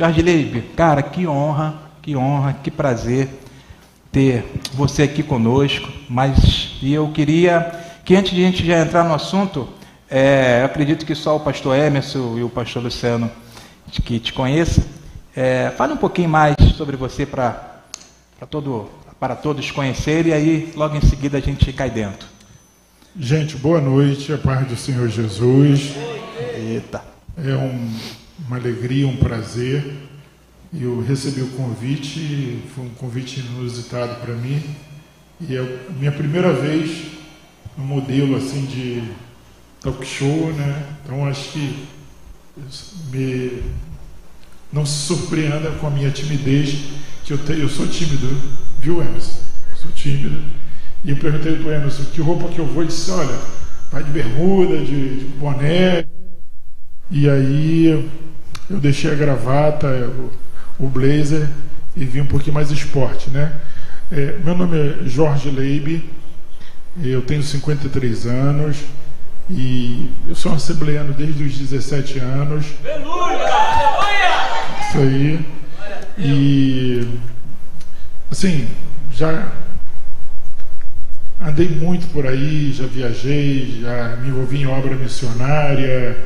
Jorge Leib, cara, que honra, que honra, que prazer ter você aqui conosco. Mas e eu queria que antes de a gente já entrar no assunto, é, eu acredito que só o pastor Emerson e o pastor Luciano que te conheçam, é, fale um pouquinho mais sobre você para todo, para todos conhecerem e aí logo em seguida a gente cai dentro. Gente, boa noite, a paz do Senhor Jesus. Eita. É um, uma alegria, um prazer. Eu recebi o convite, foi um convite inusitado para mim. E é a minha primeira vez no modelo assim de talk show, né? Então acho que me não se surpreenda com a minha timidez, que eu, tenho, eu sou tímido, viu, Emerson? Sou tímido. E eu perguntei para o Emerson que roupa que eu vou. Ele disse: Olha, vai de bermuda, de, de boné. E aí eu deixei a gravata, o, blazer e vim um pouquinho mais esporte, né? É, meu nome é Jorge Leib, eu tenho 53 anos e eu sou um assembleano desde os 17 anos. Aleluia! Isso aí. E assim, já andei muito por aí, já viajei, já me envolvi em obra missionária.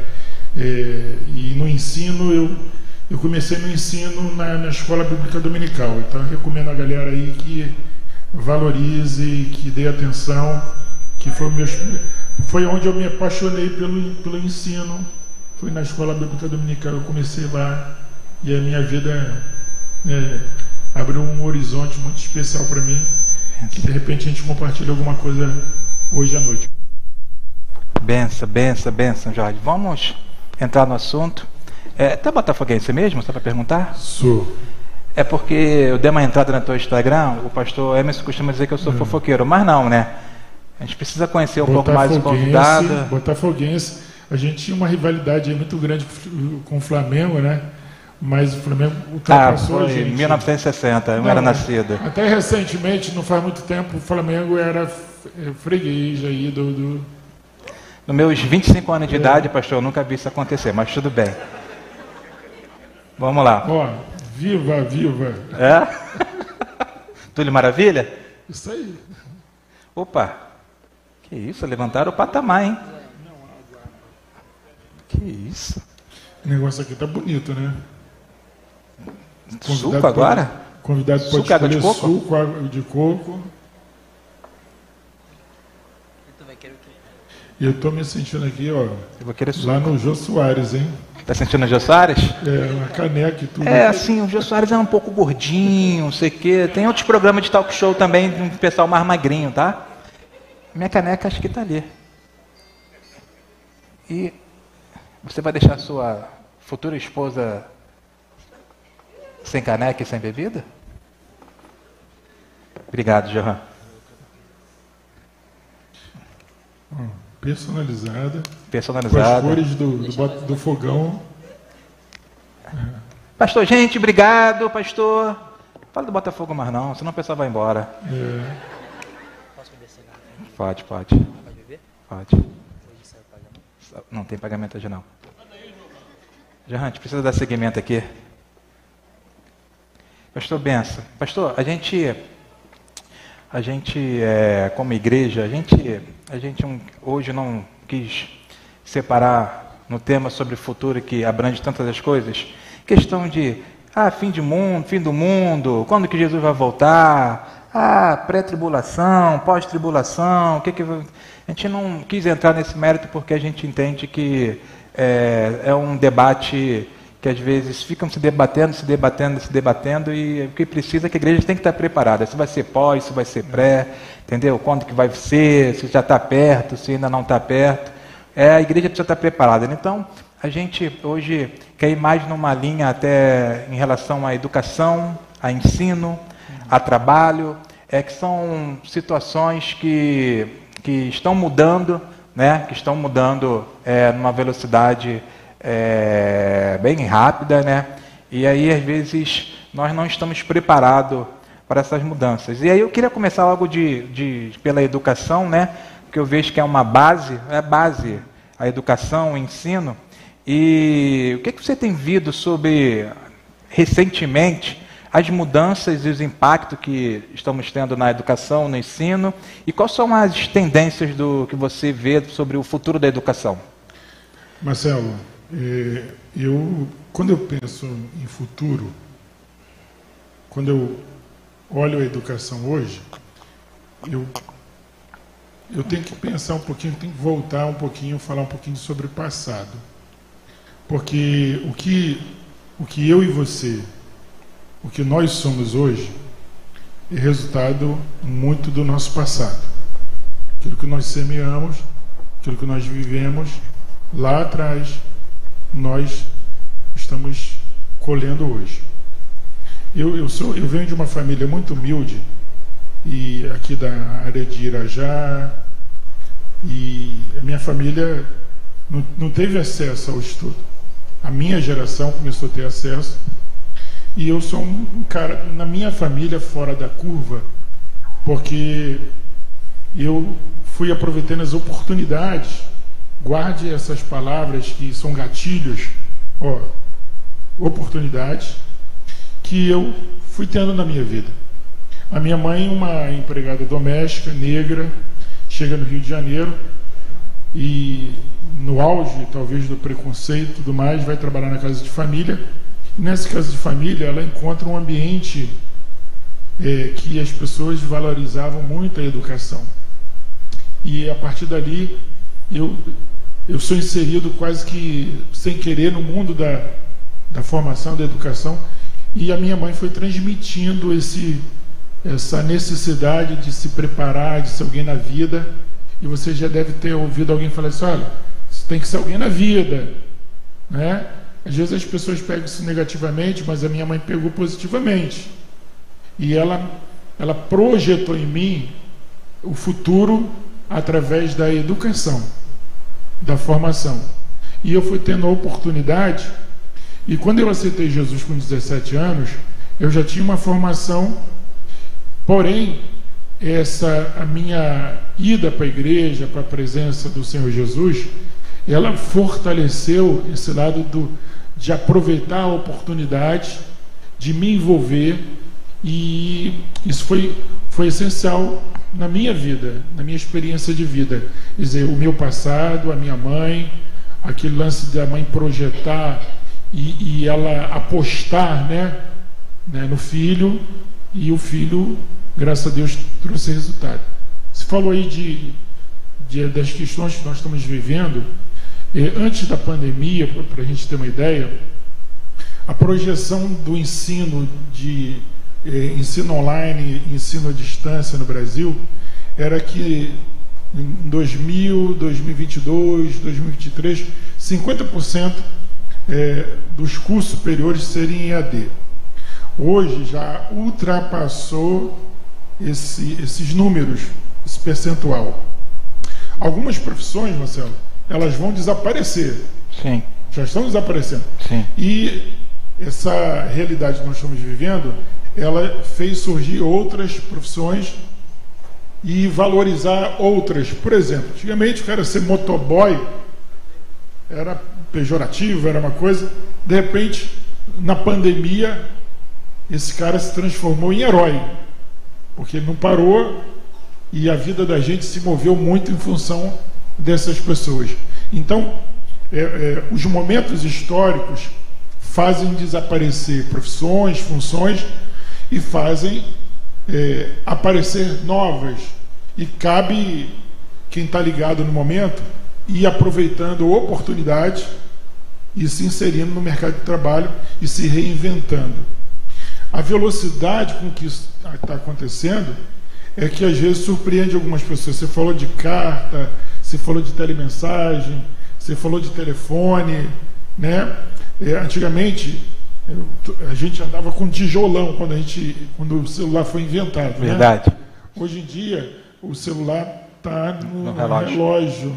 É, e no ensino, eu, eu comecei no ensino na, na escola bíblica dominical. Então recomendo a galera aí que valorize, que dê atenção, que foi, meus, foi onde eu me apaixonei pelo, pelo ensino. Foi na escola bíblica dominical, eu comecei lá e a minha vida é, abriu um horizonte muito especial para mim. Que de repente a gente compartilha alguma coisa hoje à noite. Benção, benção, benção, Jorge. Vamos entrar no assunto. É, tá botafoguense mesmo? Só para perguntar? Sou. É porque eu dei uma entrada no teu Instagram, o pastor Emerson costuma dizer que eu sou hum. fofoqueiro, mas não, né? A gente precisa conhecer um pouco mais o convidado. Botafoguense, a gente tinha uma rivalidade muito grande com o Flamengo, né? Mas o Flamengo ultrapassou ah, foi a gente. Em 1960, eu não, era nascido. Até recentemente, não faz muito tempo, o Flamengo era freguês aí do, do... Nos meus 25 anos de é. idade, pastor, eu nunca vi isso acontecer, mas tudo bem. Vamos lá. Ó, viva, viva. É? Túlio Maravilha? Isso aí. Opa, que isso, levantaram o patamar, hein? Que isso. O negócio aqui tá bonito, né? Convidado suco agora? Pode, convidado pode suco, água de coco? suco, água de coco. E eu estou me sentindo aqui, ó. Eu vou querer. Lá no Jô Soares, hein? Tá sentindo o Jô Soares? É, uma caneca e tudo. É, assim, o Jô Soares é um pouco gordinho, não sei o quê. Tem outros programas de talk show também, de um pessoal mais magrinho, tá? Minha caneca acho que tá ali. E você vai deixar sua futura esposa sem caneca e sem bebida? Obrigado, Johan. Hum, personalizada. Personalizada. Com as cores do, do, do fogão. Pastor, gente, obrigado, pastor. Fala do Botafogo mais não, senão o pessoal vai embora. É. Posso beber Pode, pode. Pode beber? Pode. Não tem pagamento hoje não. Gente precisa dar seguimento aqui. Pastor Benção. Pastor, a gente, a gente é, como igreja, a gente, a gente hoje não quis separar no tema sobre o futuro que abrange tantas as coisas, questão de ah, fim de mundo, fim do mundo, quando que Jesus vai voltar, ah, pré-tribulação, pós-tribulação, o que que a gente não quis entrar nesse mérito porque a gente entende que é, é um debate que às vezes ficam se debatendo, se debatendo, se debatendo, e o que precisa é que a igreja tem que estar preparada. Se vai ser pós, se vai ser pré, entendeu? Quando que vai ser, se já está perto, se ainda não está perto. É, a igreja precisa estar preparada. Então, a gente hoje quer ir mais numa linha até em relação à educação, a ensino, a trabalho, é que são situações que, que estão mudando, né? que estão mudando é, numa velocidade é, bem rápida, né? E aí, às vezes, nós não estamos preparados para essas mudanças. E aí eu queria começar logo de, de, pela educação, né? Porque eu vejo que é uma base, é base a educação, o ensino. E o que, que você tem visto sobre recentemente as mudanças e os impactos que estamos tendo na educação, no ensino, e quais são as tendências do que você vê sobre o futuro da educação? Marcelo, é, eu quando eu penso em futuro, quando eu olho a educação hoje, eu eu tenho que pensar um pouquinho, tenho que voltar um pouquinho, falar um pouquinho sobre o passado. Porque o que, o que eu e você o que nós somos hoje é resultado muito do nosso passado. Aquilo que nós semeamos, aquilo que nós vivemos lá atrás, nós estamos colhendo hoje. Eu, eu, sou, eu venho de uma família muito humilde, e aqui da área de Irajá, e a minha família não, não teve acesso ao estudo. A minha geração começou a ter acesso e eu sou um cara, na minha família, fora da curva, porque eu fui aproveitando as oportunidades. Guarde essas palavras que são gatilhos, ó, oportunidades que eu fui tendo na minha vida. A minha mãe, uma empregada doméstica, negra, chega no Rio de Janeiro e no auge, talvez, do preconceito e tudo mais, vai trabalhar na casa de família Nessa casa de família, ela encontra um ambiente é, que as pessoas valorizavam muito a educação. E a partir dali, eu, eu sou inserido quase que sem querer no mundo da, da formação, da educação, e a minha mãe foi transmitindo esse, essa necessidade de se preparar, de ser alguém na vida. E você já deve ter ouvido alguém falar assim: olha, você tem que ser alguém na vida, né? Às vezes as pessoas pegam isso negativamente, mas a minha mãe pegou positivamente. E ela, ela projetou em mim o futuro através da educação, da formação. E eu fui tendo a oportunidade, e quando eu aceitei Jesus com 17 anos, eu já tinha uma formação, porém, essa a minha ida para a igreja, para a presença do Senhor Jesus, ela fortaleceu esse lado do, de aproveitar a oportunidade, de me envolver, e isso foi, foi essencial na minha vida, na minha experiência de vida. Quer dizer, o meu passado, a minha mãe, aquele lance da mãe projetar e, e ela apostar né, né, no filho, e o filho, graças a Deus, trouxe resultado. Você falou aí de, de das questões que nós estamos vivendo. Antes da pandemia, para a gente ter uma ideia, a projeção do ensino de eh, ensino online, ensino à distância no Brasil, era que em 2000, 2022, 2023, 50% eh, dos cursos superiores seriam em EAD. Hoje já ultrapassou esse, esses números, esse percentual. Algumas profissões, Marcelo, elas vão desaparecer. Sim. Já estão desaparecendo. Sim. E essa realidade que nós estamos vivendo, ela fez surgir outras profissões e valorizar outras. Por exemplo, antigamente o cara ser motoboy era pejorativo, era uma coisa. De repente, na pandemia, esse cara se transformou em herói, porque ele não parou e a vida da gente se moveu muito em função dessas pessoas. Então, é, é, os momentos históricos fazem desaparecer profissões, funções e fazem é, aparecer novas. E cabe quem está ligado no momento ir aproveitando oportunidades e se inserindo no mercado de trabalho e se reinventando. A velocidade com que isso está acontecendo é que às vezes surpreende algumas pessoas. Você falou de carta, você falou de telemensagem, você falou de telefone, né? É, antigamente a gente andava com tijolão quando a gente, quando o celular foi inventado. Né? Verdade. Né? Hoje em dia o celular está no, no, relógio. relógio.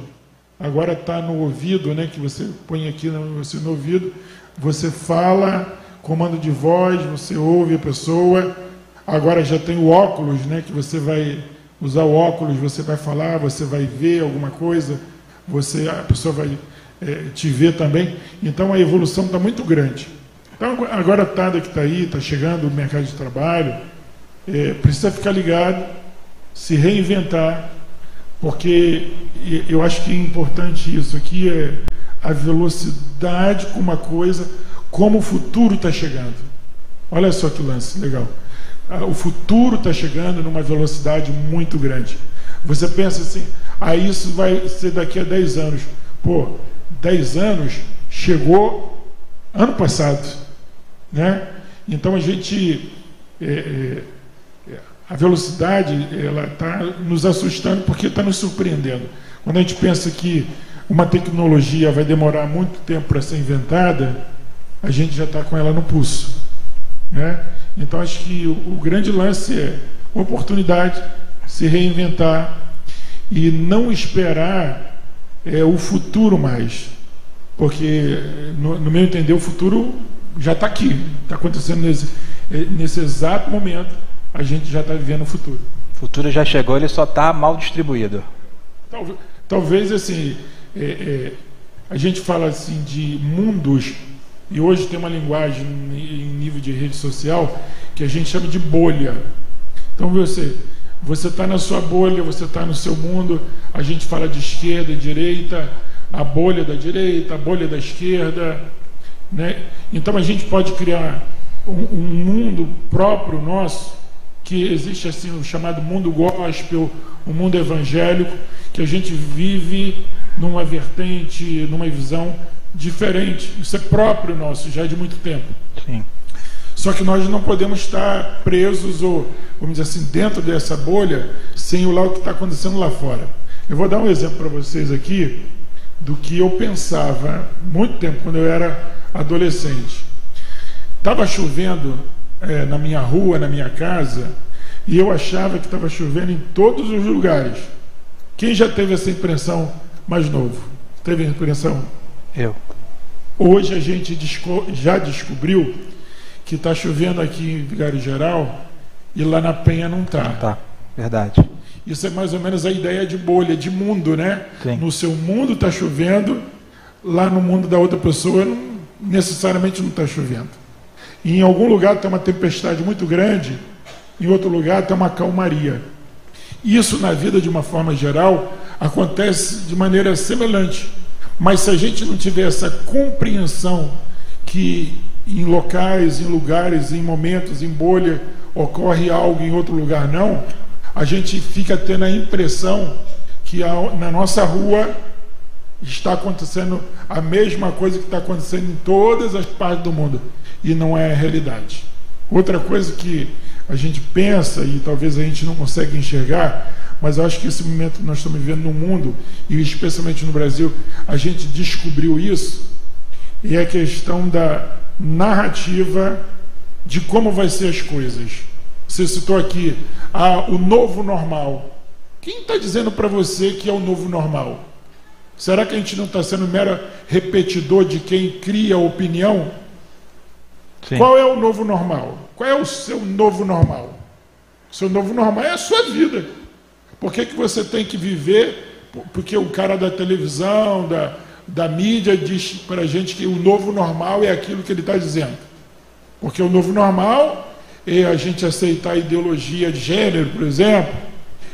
Agora está no ouvido, né? Que você põe aqui no, assim, no ouvido, você fala, comando de voz, você ouve a pessoa. Agora já tem o óculos, né? Que você vai usar o óculos, você vai falar, você vai ver alguma coisa, você a pessoa vai é, te ver também. Então a evolução está muito grande. Então, a garotada que está aí, está chegando no mercado de trabalho, é, precisa ficar ligado, se reinventar, porque eu acho que é importante isso aqui é a velocidade com uma coisa, como o futuro está chegando. Olha só que lance legal. Ah, o futuro está chegando numa velocidade muito grande. Você pensa assim, ah, isso vai ser daqui a 10 anos. Pô, 10 anos chegou ano passado. Né? Então a gente. É, é, a velocidade ela está nos assustando porque está nos surpreendendo. Quando a gente pensa que uma tecnologia vai demorar muito tempo para ser inventada, a gente já está com ela no pulso. Né? Então acho que o, o grande lance é oportunidade, se reinventar e não esperar é, o futuro mais. Porque, no, no meu entender, o futuro já está aqui, está acontecendo nesse, é, nesse exato momento, a gente já está vivendo o futuro. O futuro já chegou, ele só está mal distribuído. Talvez, talvez assim, é, é, a gente fala assim de mundos, e hoje tem uma linguagem em nível de rede social que a gente chama de bolha. Então você você está na sua bolha, você está no seu mundo. A gente fala de esquerda e direita, a bolha da direita, a bolha da esquerda. Né? Então a gente pode criar um, um mundo próprio nosso, que existe assim o chamado mundo gospel, o mundo evangélico, que a gente vive numa vertente, numa visão diferente. Isso é próprio nosso, já é de muito tempo. Sim. Só que nós não podemos estar presos ou, vamos dizer assim, dentro dessa bolha sem o que está acontecendo lá fora. Eu vou dar um exemplo para vocês aqui do que eu pensava muito tempo quando eu era adolescente. Estava chovendo é, na minha rua, na minha casa, e eu achava que estava chovendo em todos os lugares. Quem já teve essa impressão mais novo? Teve a impressão? Eu. Hoje a gente já descobriu que está chovendo aqui em Vigário Geral e lá na Penha não está. Não está, verdade. Isso é mais ou menos a ideia de bolha, de mundo, né? Sim. No seu mundo está chovendo, lá no mundo da outra pessoa não, necessariamente não está chovendo. E em algum lugar tem uma tempestade muito grande, em outro lugar tem uma calmaria. Isso na vida, de uma forma geral, acontece de maneira semelhante. Mas se a gente não tiver essa compreensão que em locais, em lugares, em momentos, em bolha, ocorre algo em outro lugar não, a gente fica tendo a impressão que na nossa rua está acontecendo a mesma coisa que está acontecendo em todas as partes do mundo e não é a realidade. Outra coisa que a gente pensa e talvez a gente não consegue enxergar, mas eu acho que esse momento que nós estamos vivendo no mundo e especialmente no Brasil, a gente descobriu isso e é a questão da narrativa de como vai ser as coisas. Você citou aqui ah, o novo normal. Quem está dizendo para você que é o novo normal? Será que a gente não está sendo mero repetidor de quem cria a opinião? Sim. Qual é o novo normal? Qual é o seu novo normal? O seu novo normal é a sua vida. Por que, que você tem que viver? Porque o cara da televisão, da, da mídia diz para a gente que o novo normal é aquilo que ele está dizendo. Porque o novo normal é a gente aceitar a ideologia de gênero, por exemplo,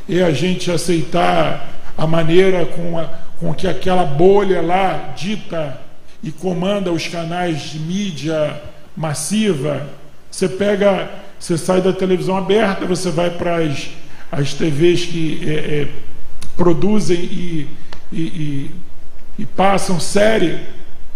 é a gente aceitar a maneira com, a, com que aquela bolha lá dita e comanda os canais de mídia massiva. Você pega, você sai da televisão aberta, você vai para as, as TVs que é, é, produzem e, e, e e passam série,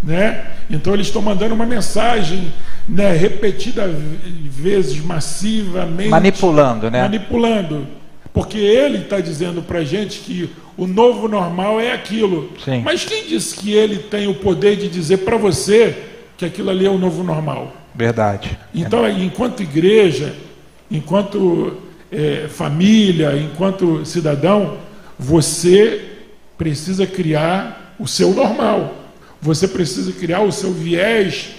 né? Então eles estão mandando uma mensagem, né, repetida vezes, massivamente, manipulando, né? Manipulando, porque ele está dizendo para gente que o novo normal é aquilo. Sim. Mas quem disse que ele tem o poder de dizer para você que aquilo ali é o novo normal? Verdade. Então, enquanto igreja, enquanto é, família, enquanto cidadão, você precisa criar o seu normal. Você precisa criar o seu viés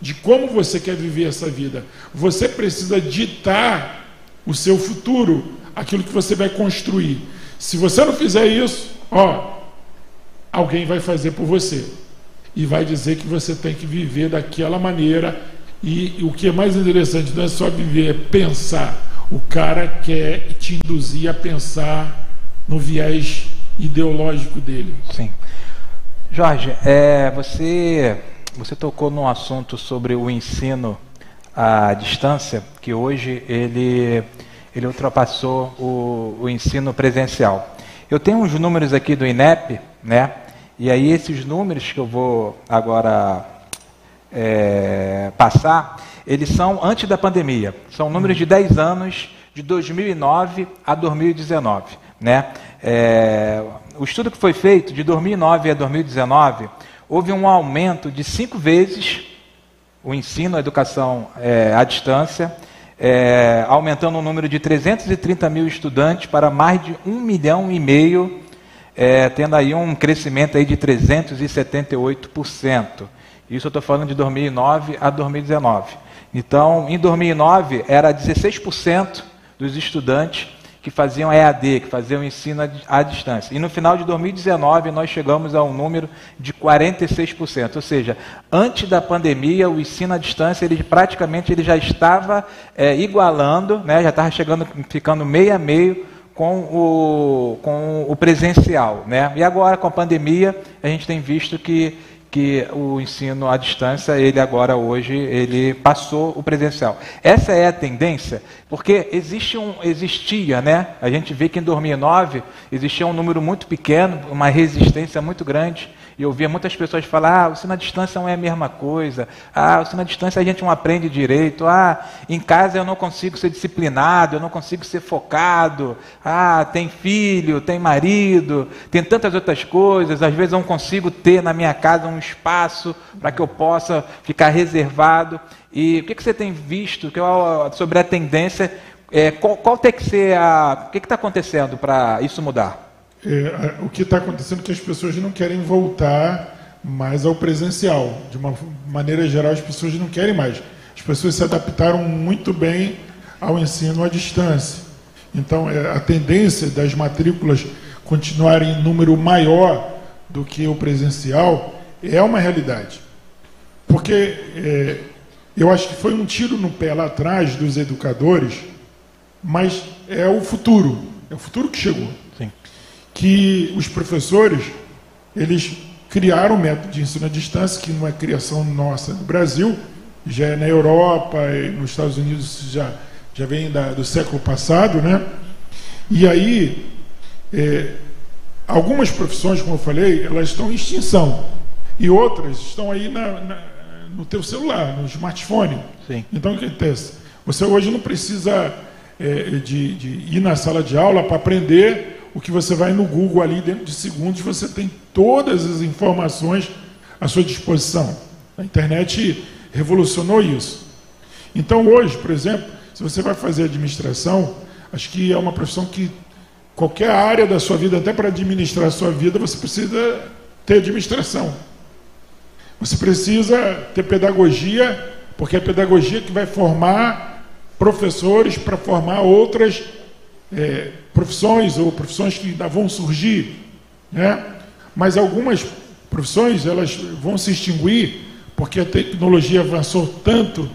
de como você quer viver essa vida. Você precisa ditar o seu futuro, aquilo que você vai construir. Se você não fizer isso, ó, alguém vai fazer por você e vai dizer que você tem que viver daquela maneira E o que é mais interessante não é só viver, é pensar. O cara quer te induzir a pensar no viés ideológico dele. Sim. Jorge, é, você, você tocou num assunto sobre o ensino à distância, que hoje ele, ele ultrapassou o, o ensino presencial. Eu tenho uns números aqui do INEP, né? E aí esses números que eu vou agora é, passar, eles são antes da pandemia. São números de 10 anos, de 2009 a 2019. Né? É, o estudo que foi feito de 2009 a 2019, houve um aumento de cinco vezes o ensino, a educação é, à distância, é, aumentando o número de 330 mil estudantes para mais de um milhão e meio é, tendo aí um crescimento aí de 378%. Isso eu estou falando de 2009 a 2019. Então, em 2009, era 16% dos estudantes que faziam EAD, que faziam ensino à distância. E no final de 2019, nós chegamos a um número de 46%. Ou seja, antes da pandemia, o ensino à distância, ele praticamente ele já estava é, igualando, né, já estava chegando, ficando meio a meio com o, com o presencial. Né? E agora, com a pandemia, a gente tem visto que, que o ensino à distância, ele agora, hoje, ele passou o presencial. Essa é a tendência, porque existe um, existia, né? a gente vê que em 2009 existia um número muito pequeno, uma resistência muito grande e eu via muitas pessoas falar: ah, o ensino à distância não é a mesma coisa. Ah, o ensino à distância a gente não aprende direito. Ah, em casa eu não consigo ser disciplinado, eu não consigo ser focado. Ah, tem filho, tem marido, tem tantas outras coisas. Às vezes eu não consigo ter na minha casa um espaço para que eu possa ficar reservado. E o que, que você tem visto sobre a tendência? É, qual, qual tem que ser a. O que está acontecendo para isso mudar? É, o que está acontecendo é que as pessoas não querem voltar mais ao presencial. De uma maneira geral, as pessoas não querem mais. As pessoas se adaptaram muito bem ao ensino à distância. Então, é, a tendência das matrículas continuarem em número maior do que o presencial é uma realidade. Porque é, eu acho que foi um tiro no pé lá atrás dos educadores, mas é o futuro, é o futuro que chegou que os professores eles criaram um método de ensino à distância, que não é criação nossa no Brasil, já é na Europa e nos Estados Unidos já, já vem da, do século passado, né? E aí, é, algumas profissões, como eu falei, elas estão em extinção. E outras estão aí na, na, no teu celular, no smartphone. Sim. Então, o que acontece? Você hoje não precisa é, de, de ir na sala de aula para aprender o que você vai no Google ali, dentro de segundos, você tem todas as informações à sua disposição. A internet revolucionou isso. Então, hoje, por exemplo, se você vai fazer administração, acho que é uma profissão que qualquer área da sua vida, até para administrar a sua vida, você precisa ter administração. Você precisa ter pedagogia, porque é a pedagogia que vai formar professores para formar outras é, profissões ou profissões que ainda vão surgir, né? mas algumas profissões elas vão se extinguir porque a tecnologia avançou tanto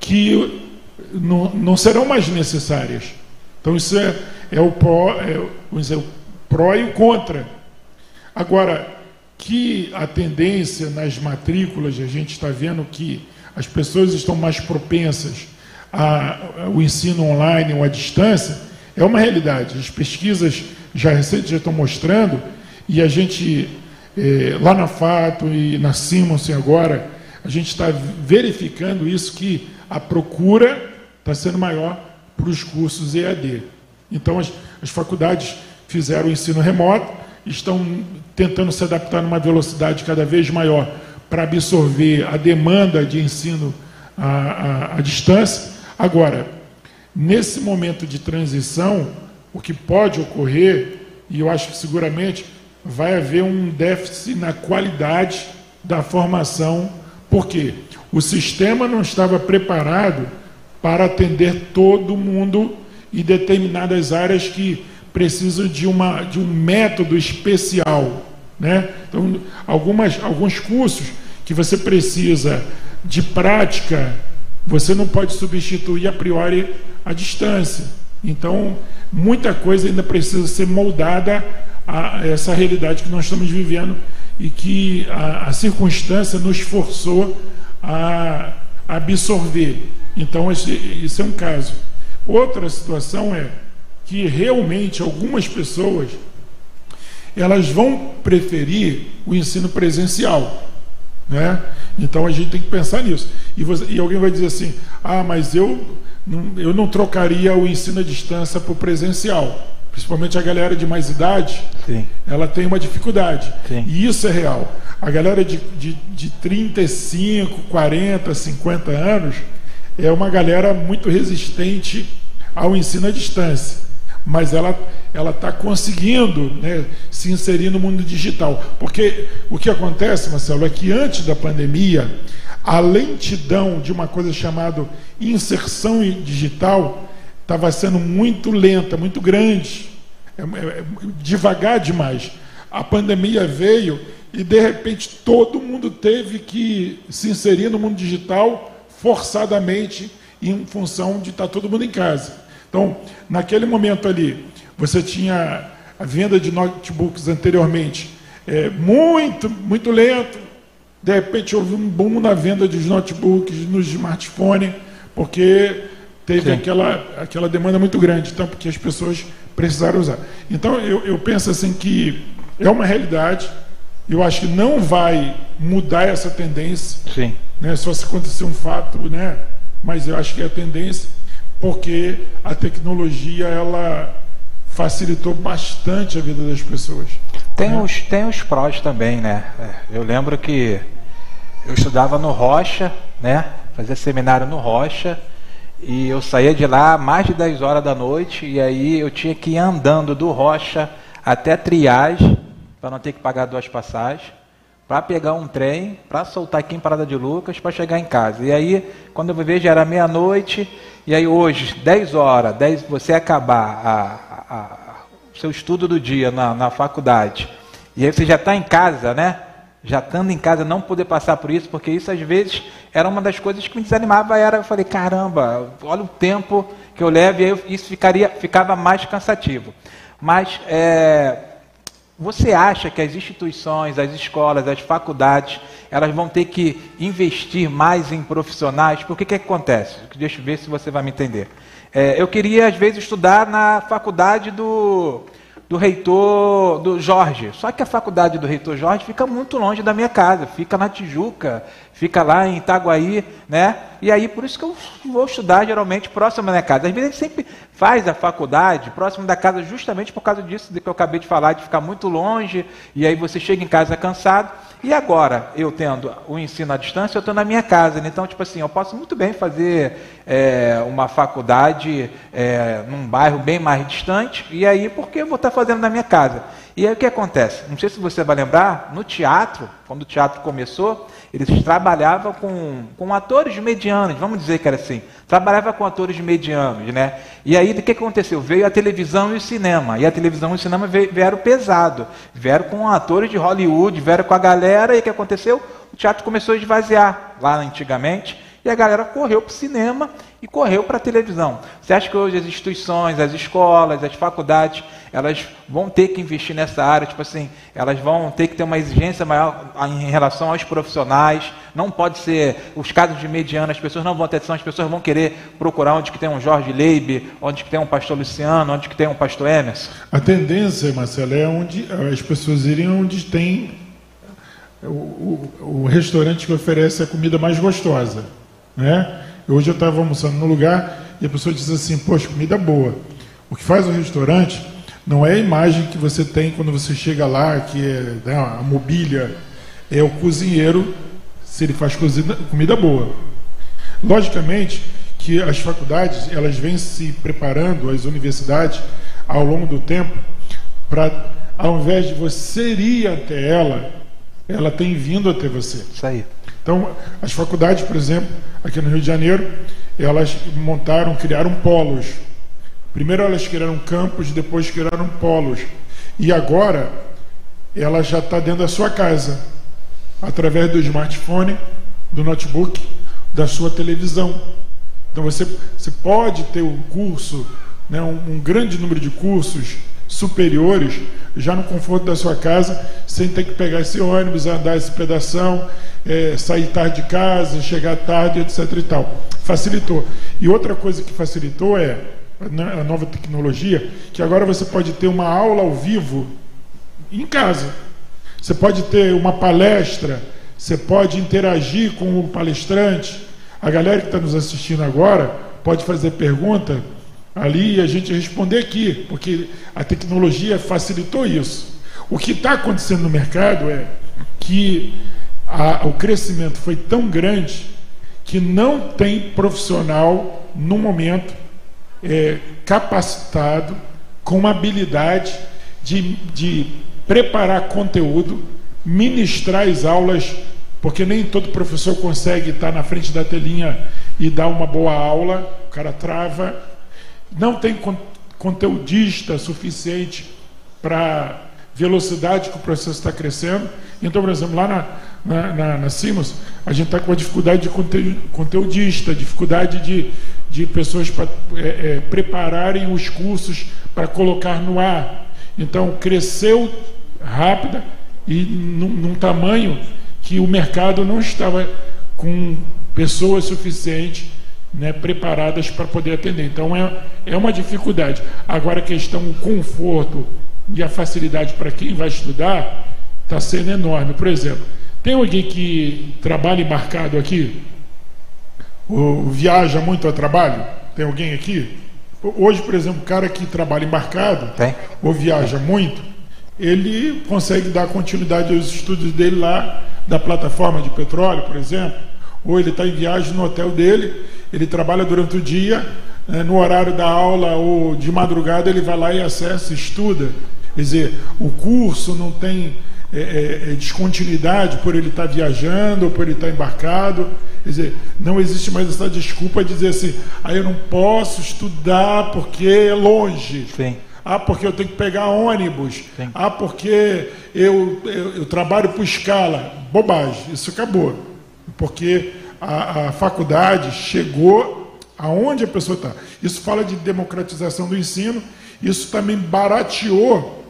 que não, não serão mais necessárias. Então isso é, é o pró, é, dizer, o pró e o contra. Agora, que a tendência nas matrículas, a gente está vendo que as pessoas estão mais propensas ao ensino online ou à distância, é uma realidade. As pesquisas já recentes já estão mostrando, e a gente, é, lá na Fato e na Simonsen agora, a gente está verificando isso, que a procura está sendo maior para os cursos EAD. Então, as, as faculdades fizeram o ensino remoto, estão tentando se adaptar numa velocidade cada vez maior para absorver a demanda de ensino à, à, à distância. Agora, Nesse momento de transição, o que pode ocorrer, e eu acho que seguramente vai haver um déficit na qualidade da formação, porque o sistema não estava preparado para atender todo mundo e determinadas áreas que precisam de, uma, de um método especial. Né? Então, algumas, alguns cursos que você precisa de prática você não pode substituir a priori a distância. Então, muita coisa ainda precisa ser moldada a essa realidade que nós estamos vivendo e que a, a circunstância nos forçou a absorver. Então, esse, é um caso. Outra situação é que realmente algumas pessoas elas vão preferir o ensino presencial. Né? Então a gente tem que pensar nisso. E, você, e alguém vai dizer assim: ah, mas eu não, eu não trocaria o ensino à distância para o presencial. Principalmente a galera de mais idade, Sim. ela tem uma dificuldade. Sim. E isso é real. A galera de, de, de 35, 40, 50 anos é uma galera muito resistente ao ensino à distância. Mas ela ela está conseguindo né, se inserir no mundo digital. Porque o que acontece, Marcelo, é que antes da pandemia, a lentidão de uma coisa chamada inserção digital estava sendo muito lenta, muito grande, é, é, é, devagar demais. A pandemia veio e, de repente, todo mundo teve que se inserir no mundo digital forçadamente em função de estar todo mundo em casa. Então, naquele momento ali, você tinha a venda de notebooks anteriormente é, muito, muito lento. De repente houve um boom na venda dos notebooks, nos smartphones, porque teve aquela, aquela demanda muito grande, então porque as pessoas precisaram usar. Então eu, eu penso assim que é uma realidade, eu acho que não vai mudar essa tendência. Sim. Né, só se acontecer um fato, né? Mas eu acho que é a tendência, porque a tecnologia ela facilitou bastante a vida das pessoas. Tem, né? os, tem os prós também, né? É, eu lembro que eu estudava no Rocha, né? Fazia seminário no Rocha e eu saía de lá mais de 10 horas da noite e aí eu tinha que ir andando do Rocha até Triagem para não ter que pagar duas passagens para pegar um trem, para soltar aqui em Parada de Lucas, para chegar em casa. E aí, quando eu vejo, já era meia-noite, e aí hoje, 10 horas, 10, você acabar a, o seu estudo do dia na, na faculdade, e aí você já está em casa, né? Já estando em casa, não poder passar por isso, porque isso às vezes era uma das coisas que me desanimava. Era, eu falei, caramba, olha o tempo que eu levo, e aí isso ficaria, ficava mais cansativo. Mas é, você acha que as instituições, as escolas, as faculdades, elas vão ter que investir mais em profissionais? Porque o que, que acontece? Deixa eu ver se você vai me entender. É, eu queria, às vezes, estudar na faculdade do, do reitor do Jorge. Só que a faculdade do reitor Jorge fica muito longe da minha casa, fica na Tijuca, fica lá em Itaguaí, né? E aí por isso que eu vou estudar geralmente próximo da minha casa. Às vezes a gente sempre faz a faculdade próximo da casa justamente por causa disso que eu acabei de falar, de ficar muito longe, e aí você chega em casa cansado. E agora, eu tendo o ensino à distância, eu estou na minha casa. Então, tipo assim, eu posso muito bem fazer é, uma faculdade é, num bairro bem mais distante, e aí, porque eu vou estar fazendo na minha casa. E aí o que acontece? Não sei se você vai lembrar, no teatro, quando o teatro começou, eles trabalhavam com, com atores medianos, vamos dizer que era assim. Trabalhava com atores medianos, né? E aí o que aconteceu? Veio a televisão e o cinema. E a televisão e o cinema vieram pesado. Vieram com atores de Hollywood, vieram com a galera, e o que aconteceu? O teatro começou a esvaziar lá antigamente. E a galera correu para o cinema e correu para a televisão. Você acha que hoje as instituições, as escolas, as faculdades, elas vão ter que investir nessa área? Tipo assim, elas vão ter que ter uma exigência maior em relação aos profissionais. Não pode ser os casos de mediana, as pessoas não vão ter atenção, as pessoas vão querer procurar onde que tem um Jorge Leib, onde que tem um pastor Luciano, onde que tem um pastor Emerson. A tendência, Marcelo, é onde as pessoas irem onde tem o, o, o restaurante que oferece a comida mais gostosa. Né? Hoje eu estava almoçando no lugar e a pessoa diz assim: Poxa, comida boa. O que faz o restaurante não é a imagem que você tem quando você chega lá, que é né, a mobília, é o cozinheiro, se ele faz cozida, comida boa. Logicamente que as faculdades elas vêm se preparando, as universidades, ao longo do tempo, para, ao invés de você ir até ela, ela tem vindo até você. Isso aí. Então, as faculdades, por exemplo, aqui no Rio de Janeiro, elas montaram, criaram polos. Primeiro elas criaram campos, depois criaram polos. E agora ela já está dentro da sua casa, através do smartphone, do notebook. da sua televisão. Então você, você pode ter um curso, né, um, um grande número de cursos superiores já no conforto da sua casa, sem ter que pegar esse ônibus, andar esse pedação, é, sair tarde de casa, chegar tarde, etc. e tal. Facilitou. E outra coisa que facilitou é a nova tecnologia, que agora você pode ter uma aula ao vivo em casa. Você pode ter uma palestra, você pode interagir com o palestrante. A galera que está nos assistindo agora pode fazer pergunta ali e a gente responder aqui, porque a tecnologia facilitou isso. O que está acontecendo no mercado é que a, o crescimento foi tão grande que não tem profissional no momento é, capacitado com habilidade de, de preparar conteúdo, ministrar as aulas, porque nem todo professor consegue estar na frente da telinha e dar uma boa aula, o cara trava não tem conteudista suficiente para velocidade que o processo está crescendo. Então, por exemplo, lá na, na, na, na Simos, a gente está com a dificuldade de conteudista, dificuldade de, de pessoas para é, é, prepararem os cursos para colocar no ar. Então, cresceu rápida e num, num tamanho que o mercado não estava com pessoas suficientes né, preparadas para poder atender. Então é, é uma dificuldade. Agora a questão, o conforto e a facilidade para quem vai estudar está sendo enorme. Por exemplo, tem alguém que trabalha embarcado aqui? Ou viaja muito a trabalho? Tem alguém aqui? Hoje, por exemplo, o cara que trabalha embarcado tem. ou viaja muito, ele consegue dar continuidade aos estudos dele lá da plataforma de petróleo, por exemplo, ou ele está em viagem no hotel dele ele trabalha durante o dia, né, no horário da aula ou de madrugada ele vai lá e acessa, estuda. Quer dizer, o curso não tem é, é, é descontinuidade por ele estar viajando ou por ele estar embarcado. Quer dizer, não existe mais essa desculpa de dizer assim, ah, eu não posso estudar porque é longe. Sim. Ah, porque eu tenho que pegar ônibus. Sim. Ah, porque eu, eu, eu trabalho por escala. Bobagem, isso acabou. Porque a, a faculdade chegou aonde a pessoa está. Isso fala de democratização do ensino, isso também barateou,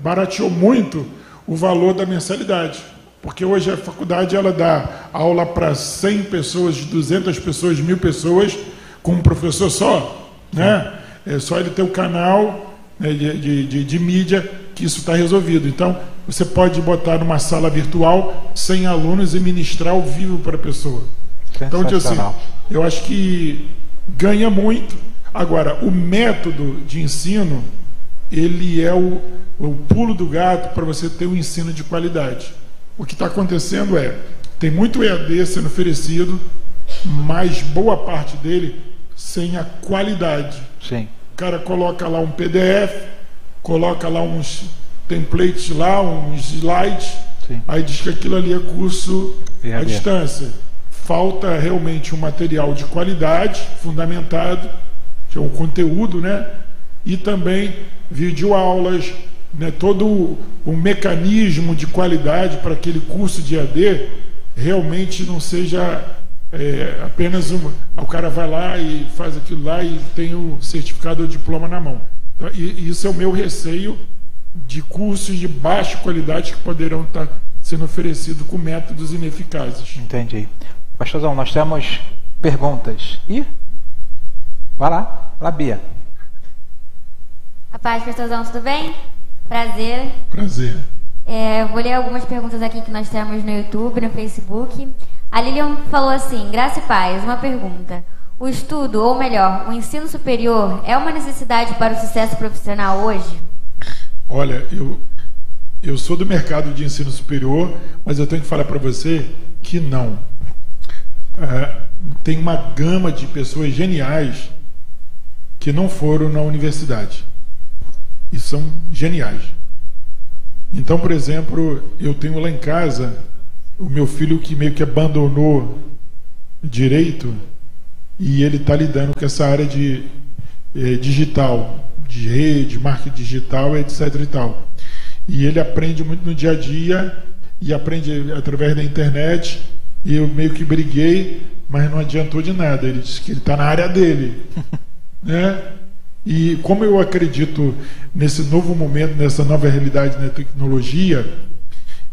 barateou muito o valor da mensalidade. Porque hoje a faculdade ela dá aula para 100 pessoas, 200 pessoas, mil pessoas, com um professor só. Né? É só ele ter o canal né, de, de, de mídia que isso está resolvido. Então, você pode botar numa sala virtual sem alunos e ministrar ao vivo para a pessoa. Então, assim, eu acho que ganha muito. Agora, o método de ensino, ele é o, o pulo do gato para você ter um ensino de qualidade. O que está acontecendo é, tem muito EAD sendo oferecido, mas boa parte dele sem a qualidade. Sim. O cara coloca lá um PDF, coloca lá uns templates lá, uns slides, Sim. aí diz que aquilo ali é curso à distância. Falta realmente um material de qualidade, fundamentado, que é o conteúdo, né? E também videoaulas, né? todo o, o mecanismo de qualidade para aquele curso de AD realmente não seja é, apenas uma. O cara vai lá e faz aquilo lá e tem o certificado ou diploma na mão. Então, e, isso é o meu receio de cursos de baixa qualidade que poderão estar sendo oferecidos com métodos ineficazes. Entendi. Pastorzão, nós temos perguntas. E? Vai lá, lá, Bia. A paz, pastorzão, tudo bem? Prazer. Prazer. É, vou ler algumas perguntas aqui que nós temos no YouTube, no Facebook. A Lilian falou assim: Graça e paz, uma pergunta. O estudo, ou melhor, o ensino superior, é uma necessidade para o sucesso profissional hoje? Olha, eu, eu sou do mercado de ensino superior, mas eu tenho que falar para você que não. É, tem uma gama de pessoas geniais que não foram na universidade e são geniais. Então, por exemplo, eu tenho lá em casa o meu filho que meio que abandonou direito e ele está lidando com essa área de eh, digital de rede, marketing digital, etc. e tal. E ele aprende muito no dia a dia e aprende através da internet. E eu meio que briguei mas não adiantou de nada. Ele disse que ele está na área dele. né? E como eu acredito nesse novo momento, nessa nova realidade na tecnologia,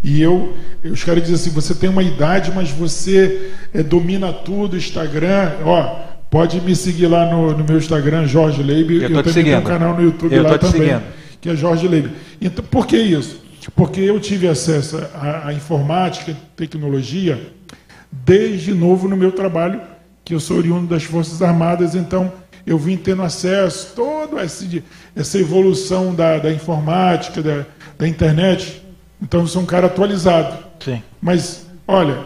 e eu, os caras dizem assim: você tem uma idade, mas você é, domina tudo, Instagram. Ó, pode me seguir lá no, no meu Instagram, Jorge Leib. Eu, eu também tenho um canal no YouTube eu lá também, seguindo. que é Jorge Leib. Então, por que isso? Porque eu tive acesso à, à informática, tecnologia, desde novo no meu trabalho, que eu sou oriundo das Forças Armadas, então eu vim tendo acesso a toda essa evolução da, da informática, da, da internet então eu sou um cara atualizado. Sim. Mas, olha,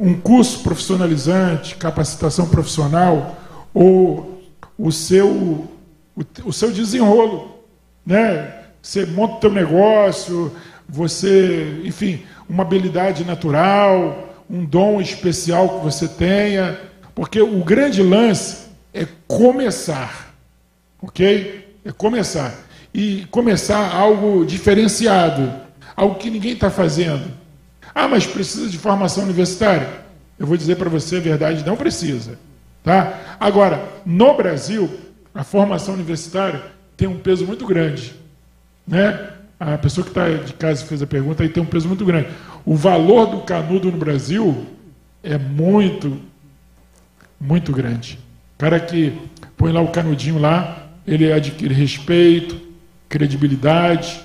um curso profissionalizante, capacitação profissional, ou o seu, o, o seu desenrolo, né? Você monta o teu negócio, você, enfim, uma habilidade natural, um dom especial que você tenha, porque o grande lance é começar, ok? É começar e começar algo diferenciado algo que ninguém está fazendo. Ah, mas precisa de formação universitária? Eu vou dizer para você a verdade, não precisa. Tá? Agora, no Brasil, a formação universitária tem um peso muito grande. Né? A pessoa que está de casa fez a pergunta aí tem um peso muito grande. O valor do canudo no Brasil é muito, muito grande. O cara que põe lá o canudinho lá, ele adquire respeito, credibilidade,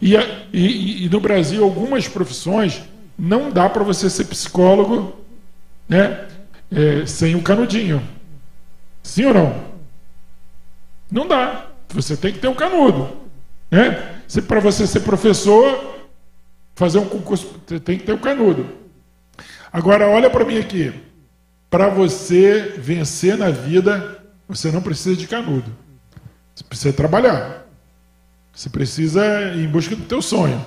e, e, e no Brasil, algumas profissões não dá para você ser psicólogo né, é, sem o canudinho. Sim ou não? Não dá. Você tem que ter um canudo. Né? Para você ser professor, fazer um concurso, você tem que ter um canudo. Agora, olha para mim aqui. Para você vencer na vida, você não precisa de canudo. Você precisa trabalhar. Você precisa ir em busca do teu sonho.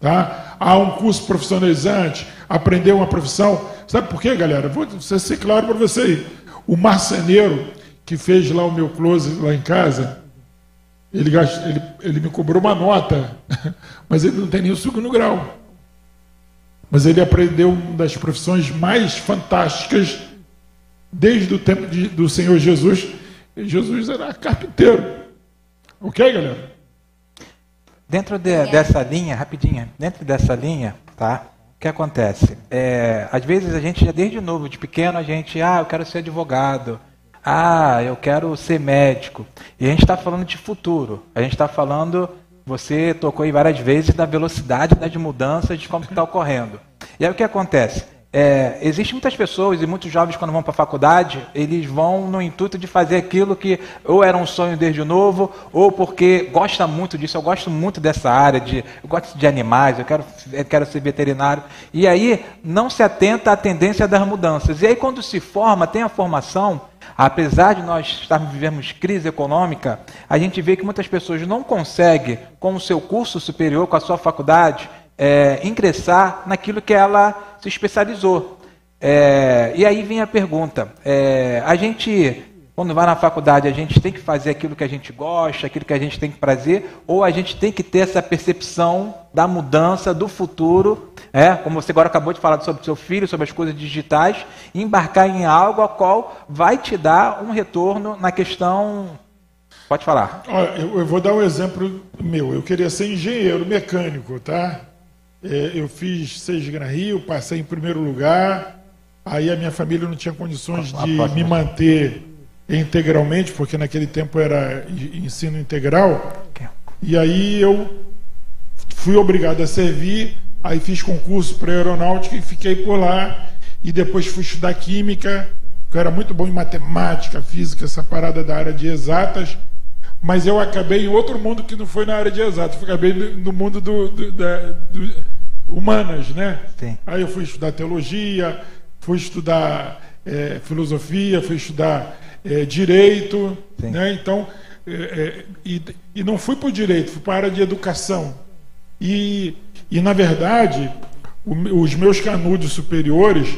Tá? Há um curso profissionalizante, aprender uma profissão. Sabe por quê, galera? Vou ser claro para você aí. O marceneiro que fez lá o meu close lá em casa, ele, ele, ele me cobrou uma nota, mas ele não tem nem o segundo grau. Mas ele aprendeu uma das profissões mais fantásticas desde o tempo de, do Senhor Jesus. E Jesus era carpinteiro. Ok, galera? Dentro de, dessa linha, rapidinho, dentro dessa linha, tá? O que acontece? É, às vezes a gente, desde novo, de pequeno, a gente, ah, eu quero ser advogado, ah, eu quero ser médico. E a gente está falando de futuro. A gente está falando, você tocou aí várias vezes, da velocidade das mudanças, de como está ocorrendo. E aí o que acontece? É, Existem muitas pessoas e muitos jovens, quando vão para a faculdade, eles vão no intuito de fazer aquilo que ou era um sonho desde novo, ou porque gosta muito disso. Eu gosto muito dessa área, de, eu gosto de animais, eu quero, eu quero ser veterinário. E aí não se atenta à tendência das mudanças. E aí, quando se forma, tem a formação, apesar de nós estarmos vivendo crise econômica, a gente vê que muitas pessoas não conseguem, com o seu curso superior, com a sua faculdade, é, ingressar naquilo que ela se especializou. É, e aí vem a pergunta: é, a gente, quando vai na faculdade, a gente tem que fazer aquilo que a gente gosta, aquilo que a gente tem que prazer, ou a gente tem que ter essa percepção da mudança, do futuro, é, como você agora acabou de falar sobre seu filho, sobre as coisas digitais, embarcar em algo a qual vai te dar um retorno na questão. Pode falar. Olha, eu vou dar um exemplo meu. Eu queria ser engenheiro mecânico, tá? É, eu fiz seis Gran Rio, passei em primeiro lugar. Aí a minha família não tinha condições de me manter integralmente, porque naquele tempo era ensino integral. E aí eu fui obrigado a servir, aí fiz concurso para aeronáutica e fiquei por lá. E depois fui estudar química, eu era muito bom em matemática, física, essa parada da área de exatas. Mas eu acabei em outro mundo que não foi na área de exatas, eu acabei no mundo do, do, da, do humanas, né? Sim. Aí eu fui estudar teologia, fui estudar é, filosofia, fui estudar é, direito, Sim. né? Então, é, é e, e não fui para o direito, fui para a área de educação. E, e na verdade, o, os meus canudos superiores,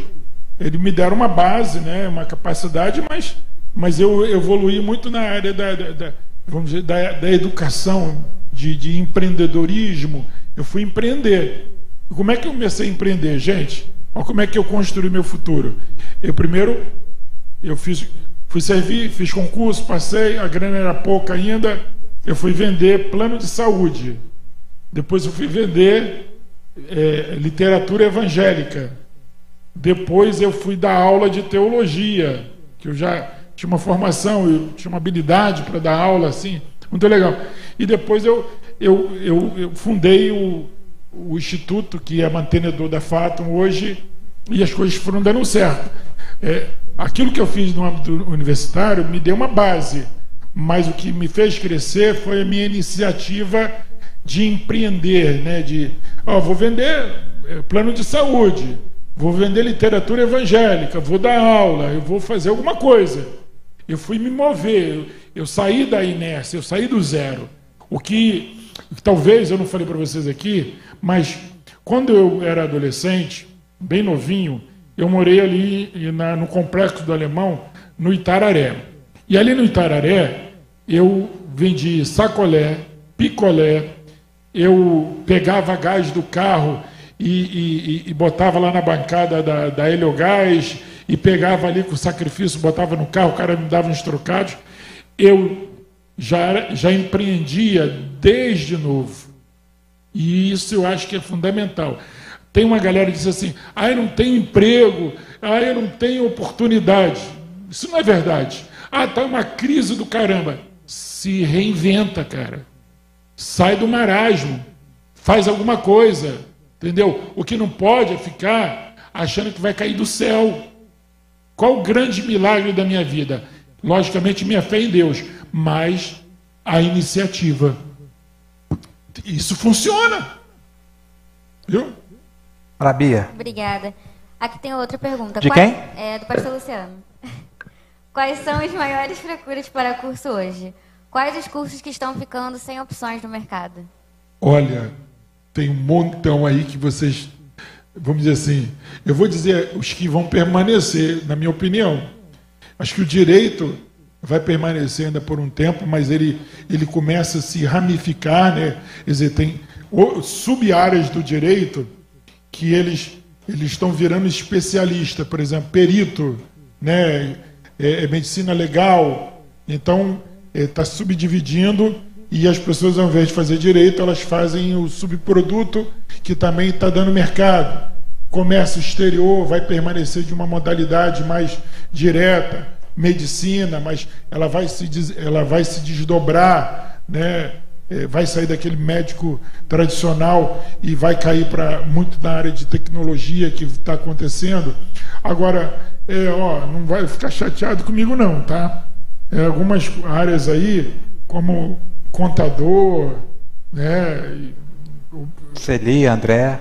eles me deram uma base, né? Uma capacidade, mas, mas eu evoluí muito na área da, da, da vamos dizer, da, da educação, de, de empreendedorismo. Eu fui empreender. Como é que eu comecei a empreender, gente? Olha como é que eu construí meu futuro. Eu primeiro, eu fiz, fui servir, fiz concurso, passei, a grana era pouca ainda, eu fui vender plano de saúde. Depois eu fui vender é, literatura evangélica. Depois eu fui dar aula de teologia, que eu já tinha uma formação, eu tinha uma habilidade para dar aula assim, muito legal. E depois eu, eu, eu, eu fundei o, o instituto que é mantenedor da Fatum hoje e as coisas foram dando certo. É, aquilo que eu fiz no âmbito universitário me deu uma base, mas o que me fez crescer foi a minha iniciativa de empreender, né? De, ó, vou vender é, plano de saúde, vou vender literatura evangélica, vou dar aula, eu vou fazer alguma coisa. Eu fui me mover, eu, eu saí da inércia, eu saí do zero. O que talvez eu não falei para vocês aqui, mas quando eu era adolescente, bem novinho, eu morei ali na, no complexo do Alemão, no Itararé. E ali no Itararé, eu vendi sacolé, picolé, eu pegava gás do carro e, e, e botava lá na bancada da, da Heliogás e pegava ali com sacrifício, botava no carro, o cara me dava uns trocados. Eu já, já empreendia desde novo. E isso eu acho que é fundamental. Tem uma galera que diz assim: ah, eu não tenho emprego, ah, eu não tenho oportunidade. Isso não é verdade. Ah, está uma crise do caramba. Se reinventa, cara. Sai do marasmo. Faz alguma coisa. Entendeu? O que não pode é ficar achando que vai cair do céu. Qual o grande milagre da minha vida? Logicamente, minha fé em Deus, mas a iniciativa. Isso funciona. Viu? Fala, Bia. Obrigada. Aqui tem outra pergunta. De Quais- quem? É, do pastor Luciano. Quais são as maiores procuras para curso hoje? Quais os cursos que estão ficando sem opções no mercado? Olha, tem um montão aí que vocês, vamos dizer assim, eu vou dizer os que vão permanecer, na minha opinião. Acho que o direito vai permanecer ainda por um tempo, mas ele, ele começa a se ramificar, né? Quer dizer, tem sub-áreas do direito que eles, eles estão virando especialista, por exemplo, perito, né? é, é medicina legal. Então, está subdividindo e as pessoas, ao invés de fazer direito, elas fazem o subproduto que também está dando mercado. Comércio exterior vai permanecer de uma modalidade mais direta, medicina, mas ela vai se, ela vai se desdobrar, né? É, vai sair daquele médico tradicional e vai cair para muito na área de tecnologia que está acontecendo. Agora, é, ó, não vai ficar chateado comigo não, tá? É, algumas áreas aí, como contador, né? Celi, André.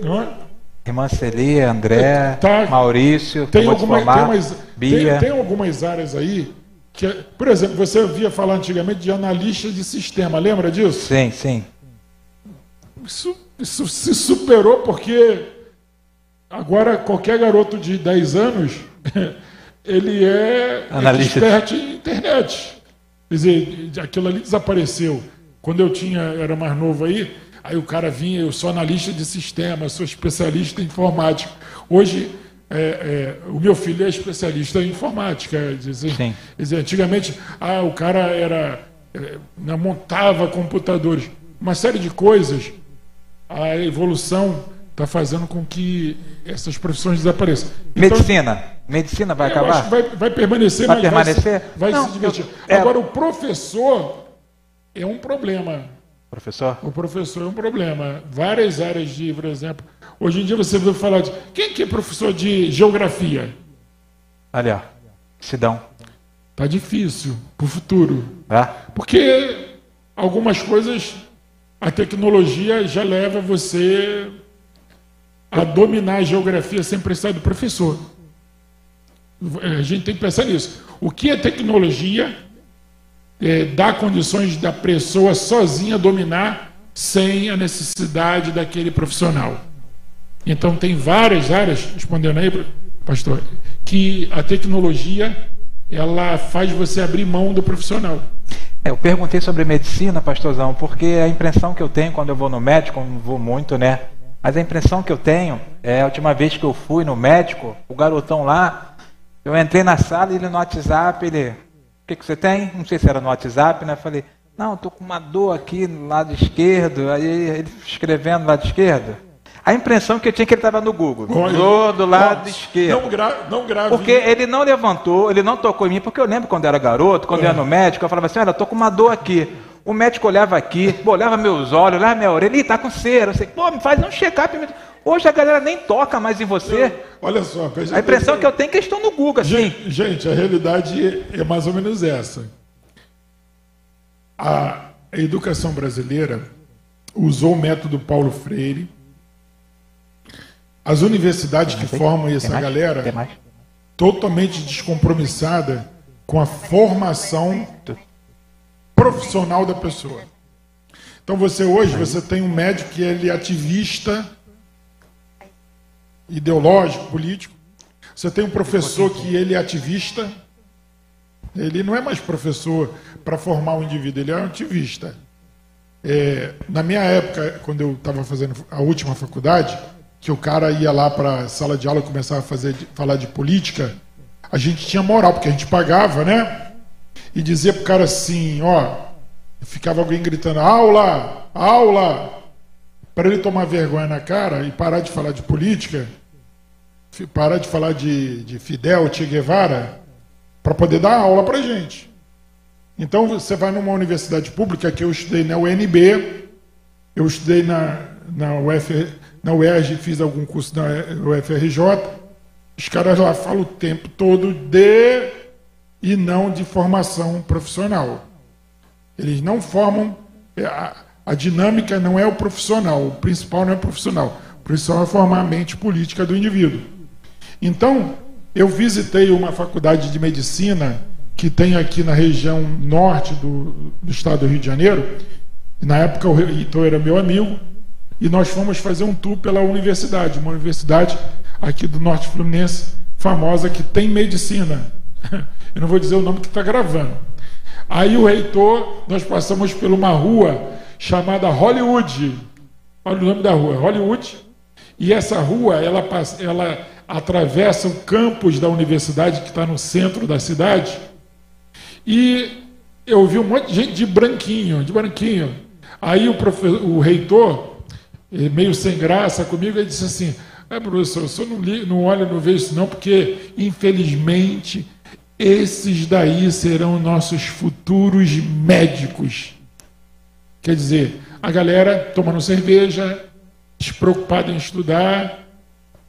não é? Irmã Celi, André, Tá. Maurício, Tem, acabou de alguma, formar, tem, umas, Bia. tem, tem algumas áreas aí que, é- por exemplo, você ouvia falar antigamente de analista de sistema, lembra disso? Sim, sim. Isso, isso se superou porque agora qualquer garoto de 10 anos ele é Analista expert em internet. Quer dizer, aquilo ali desapareceu. Quando eu tinha, era mais novo aí, aí o cara vinha, eu sou analista de sistema, sou especialista em informática. Hoje, é, é, o meu filho é especialista em informática. Quer dizer, Sim. dizer, antigamente, ah, o cara era é, né, montava computadores, uma série de coisas. A evolução está fazendo com que essas profissões desapareçam. Então, Medicina. Medicina vai acho acabar? vai, vai permanecer, Vai mas permanecer? vai, se, vai Não, se divertir. eu- é- Agora, o professor é um problema. Professor? O professor é um problema. Várias áreas de, por exemplo, hoje em dia você vê falar de. Quem que é professor de geografia? Ali, ó. Sidão. Tá difícil para o futuro. Tá? Porque algumas coisas a tecnologia já leva você a dominar a geografia sem precisar do professor. A gente tem que pensar nisso. O que a tecnologia eh, dá condições da pessoa sozinha dominar sem a necessidade daquele profissional? Então tem várias áreas, respondendo aí, pastor, que a tecnologia ela faz você abrir mão do profissional. É, eu perguntei sobre medicina, pastorzão, porque a impressão que eu tenho quando eu vou no médico, não vou muito, né? Mas a impressão que eu tenho é a última vez que eu fui no médico, o garotão lá, eu entrei na sala e ele no WhatsApp, ele. O que, que você tem? Não sei se era no WhatsApp, né? Falei, não, estou com uma dor aqui no lado esquerdo. Aí ele escrevendo no lado esquerdo. A impressão que eu tinha é que ele estava no Google. Olha, dor do lado nossa, esquerdo. Não, gra não grave. Porque ele não levantou, ele não tocou em mim, porque eu lembro quando eu era garoto, quando eu ia no médico, eu falava assim, olha, tô com uma dor aqui. O médico olhava aqui, olhava meus olhos, olhava minha orelha, ele tá com cera. Eu sei, pô, me faz um check-up. Hoje a galera nem toca mais em você. Eu, olha só, a impressão que eu tenho é que eles estão no Google, assim. Gente, gente, a realidade é mais ou menos essa. A educação brasileira usou o método Paulo Freire. As universidades que formam essa galera totalmente descompromissada com a formação profissional da pessoa. Então você hoje você tem um médico que ele é ativista ideológico, político. Você tem um professor que ele é ativista. Ele não é mais professor para formar um indivíduo, ele é um ativista. É, na minha época, quando eu estava fazendo a última faculdade, que o cara ia lá para a sala de aula e começava a fazer, falar de política, a gente tinha moral, porque a gente pagava, né? E dizia pro cara assim, ó, ficava alguém gritando, aula, aula, para ele tomar vergonha na cara e parar de falar de política, parar de falar de, de Fidel, Che Guevara, para poder dar aula para gente. Então você vai numa universidade pública que eu estudei na UNB, eu estudei na, na, UF, na UERJ, fiz algum curso na UFRJ. Os caras lá falam o tempo todo de e não de formação profissional. Eles não formam. É, a, a dinâmica não é o profissional, o principal não é o profissional. O principal é formar a mente política do indivíduo. Então, eu visitei uma faculdade de medicina que tem aqui na região norte do, do estado do Rio de Janeiro. Na época o reitor era meu amigo e nós fomos fazer um tour pela universidade, uma universidade aqui do Norte Fluminense, famosa, que tem medicina. Eu não vou dizer o nome que está gravando. Aí o reitor, nós passamos por uma rua chamada Hollywood. Olha o nome da rua, Hollywood. E essa rua, ela, ela atravessa o campus da universidade que está no centro da cidade. E eu vi um monte de gente de branquinho, de branquinho. Aí o, o reitor, eh, meio sem graça comigo, ele disse assim: é, professor, eu só não, li, não olho, não vejo isso não, porque infelizmente esses daí serão nossos futuros médicos. Quer dizer, a galera tomando cerveja, despreocupada em estudar,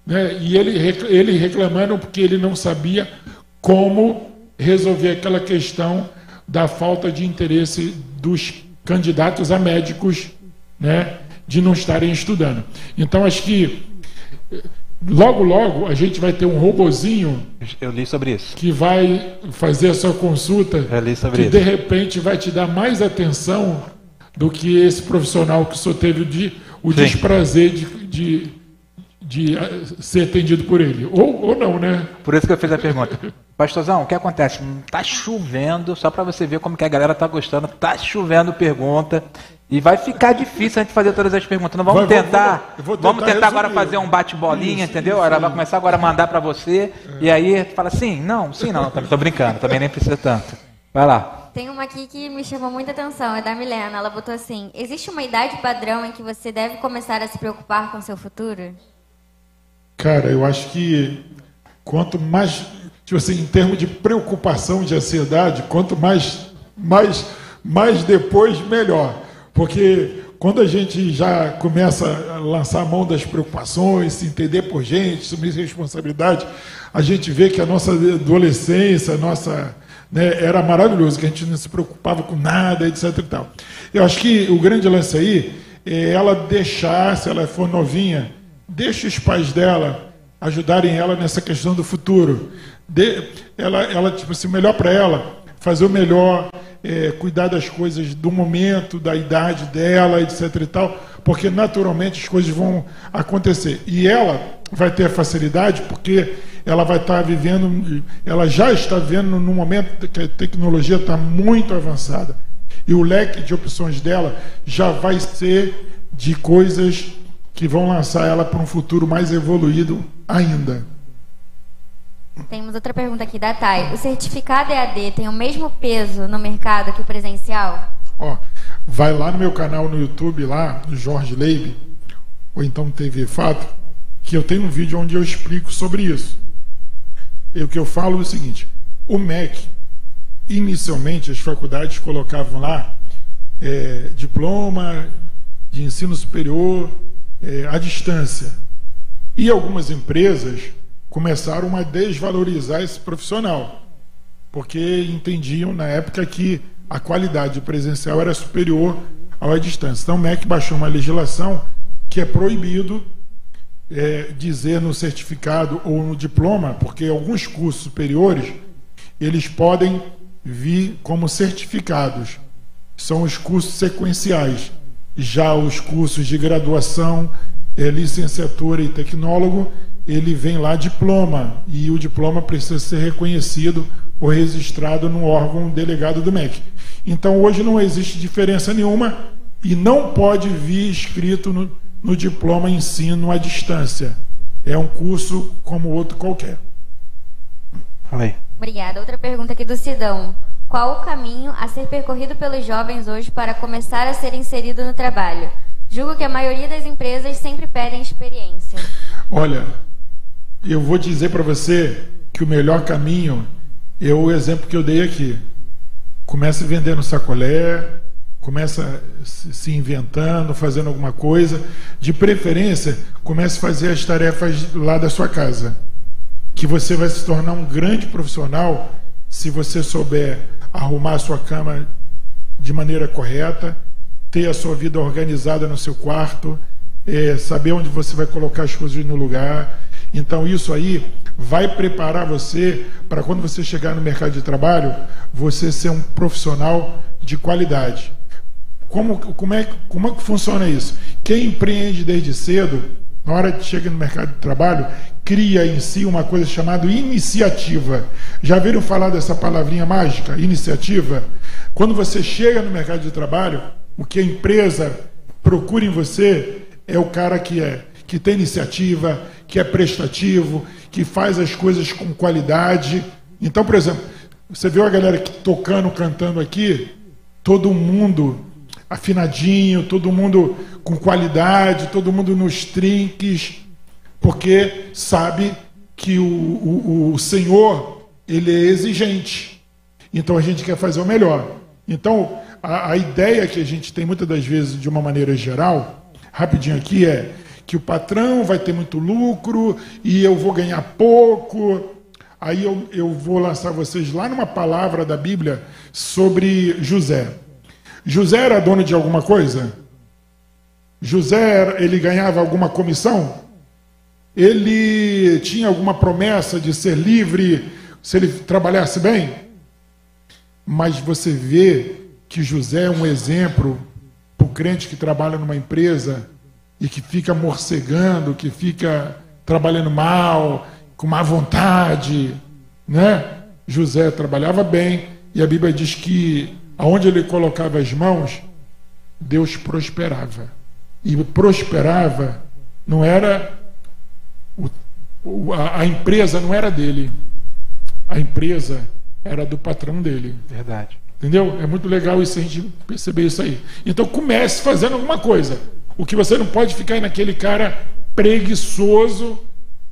né? e ele, ele reclamando porque ele não sabia como resolver aquela questão da falta de interesse dos candidatos a médicos, né, de não estarem estudando. Então acho que logo logo a gente vai ter um robozinho eu li sobre isso que vai fazer a sua consulta que isso. de repente vai te dar mais atenção do que esse profissional que só teve o, de, o desprazer de, de, de, eh, ser atendido por ele ou, ou não né por isso que eu fiz a pergunta Pastorzão, o que acontece? Tá chovendo, só para você ver como que a galera tá gostando. Tá chovendo pergunta. E vai ficar difícil a gente fazer todas as perguntas. Não vamos vai, tentar. Vou, vou, vou vamos tentar agora fazer um bate-bolinha, entendeu? Isso, Ela vai começar agora a mandar para você. É. E aí fala sim, não, sim, não. Tô brincando, também nem precisa tanto. Vai lá. Tem uma aqui que me chamou muita atenção, é da Milena. Ela botou assim: existe uma idade padrão em que você deve começar a se preocupar com seu futuro? Cara, eu acho que quanto mais tipo assim, em termos de preocupação, de ansiedade, quanto mais, mais, mais depois, melhor. Porque quando a gente já começa a lançar a mão das preocupações, se entender por gente, assumir responsabilidade, a gente vê que a nossa adolescência, a nossa né, era maravilhoso, que a gente não se preocupava com nada, etc. E tal. Eu acho que o grande lance aí é ela deixar, se ela for novinha, deixe os pais dela ajudarem ela nessa questão do futuro de, ela, ela, tipo assim, melhor para ela, fazer o melhor, é, cuidar das coisas do momento, da idade dela, etc e tal, porque naturalmente as coisas vão acontecer. E ela vai ter facilidade porque ela vai estar vivendo, ela já está vivendo num momento que a tecnologia está muito avançada. E o leque de opções dela já vai ser de coisas que vão lançar ela para um futuro mais evoluído ainda. Temos outra pergunta aqui da Thay. O certificado EAD tem o mesmo peso no mercado que o presencial? Ó, vai lá no meu canal no YouTube, lá, Jorge Leib, ou então TV Fato, que eu tenho um vídeo onde eu explico sobre isso. E o que eu falo é o seguinte: o MEC, inicialmente as faculdades colocavam lá é, diploma de ensino superior é, à distância. E algumas empresas começaram a desvalorizar esse profissional, porque entendiam na época que a qualidade presencial era superior à distância. Então o MEC baixou uma legislação que é proibido é, dizer no certificado ou no diploma, porque alguns cursos superiores eles podem vir como certificados. São os cursos sequenciais. Já os cursos de graduação, é, licenciatura e tecnólogo, ele vem lá diploma e o diploma precisa ser reconhecido ou registrado no órgão delegado do MEC. Então hoje não existe diferença nenhuma e não pode vir escrito no, no diploma ensino à distância. É um curso como outro qualquer. Falei. Obrigada. Outra pergunta aqui do Sidão. Qual o caminho a ser percorrido pelos jovens hoje para começar a ser inserido no trabalho? Julgo que a maioria das empresas sempre pedem experiência. Olha, eu vou dizer para você que o melhor caminho é o exemplo que eu dei aqui. Comece vendendo sacolé, começa se inventando, fazendo alguma coisa. De preferência, comece a fazer as tarefas lá da sua casa. Que você vai se tornar um grande profissional se você souber arrumar a sua cama de maneira correta, ter a sua vida organizada no seu quarto, é, saber onde você vai colocar as coisas no lugar então isso aí vai preparar você para quando você chegar no mercado de trabalho, você ser um profissional de qualidade. Como, como, é, como é que funciona isso? Quem empreende desde cedo, na hora que chega no mercado de trabalho, cria em si uma coisa chamada iniciativa. Já viram falar dessa palavrinha mágica, iniciativa? Quando você chega no mercado de trabalho, o que a empresa procura em você é o cara que é que tem iniciativa, que é prestativo, que faz as coisas com qualidade. Então, por exemplo, você viu a galera tocando, cantando aqui, todo mundo afinadinho, todo mundo com qualidade, todo mundo nos trinques, porque sabe que o, o, o Senhor ele é exigente. Então a gente quer fazer o melhor. Então a, a ideia que a gente tem muitas das vezes de uma maneira geral, rapidinho aqui é que o patrão vai ter muito lucro e eu vou ganhar pouco. Aí eu, eu vou lançar vocês lá numa palavra da Bíblia sobre José. José era dono de alguma coisa? José, ele ganhava alguma comissão? Ele tinha alguma promessa de ser livre se ele trabalhasse bem? Mas você vê que José é um exemplo para o crente que trabalha numa empresa e que fica morcegando, que fica trabalhando mal, com má vontade, né? José trabalhava bem e a Bíblia diz que aonde ele colocava as mãos, Deus prosperava. E prosperava não era o, a, a empresa não era dele. A empresa era do patrão dele. Verdade. Entendeu? É muito legal isso a gente perceber isso aí. Então comece fazendo alguma coisa. O que você não pode ficar naquele cara preguiçoso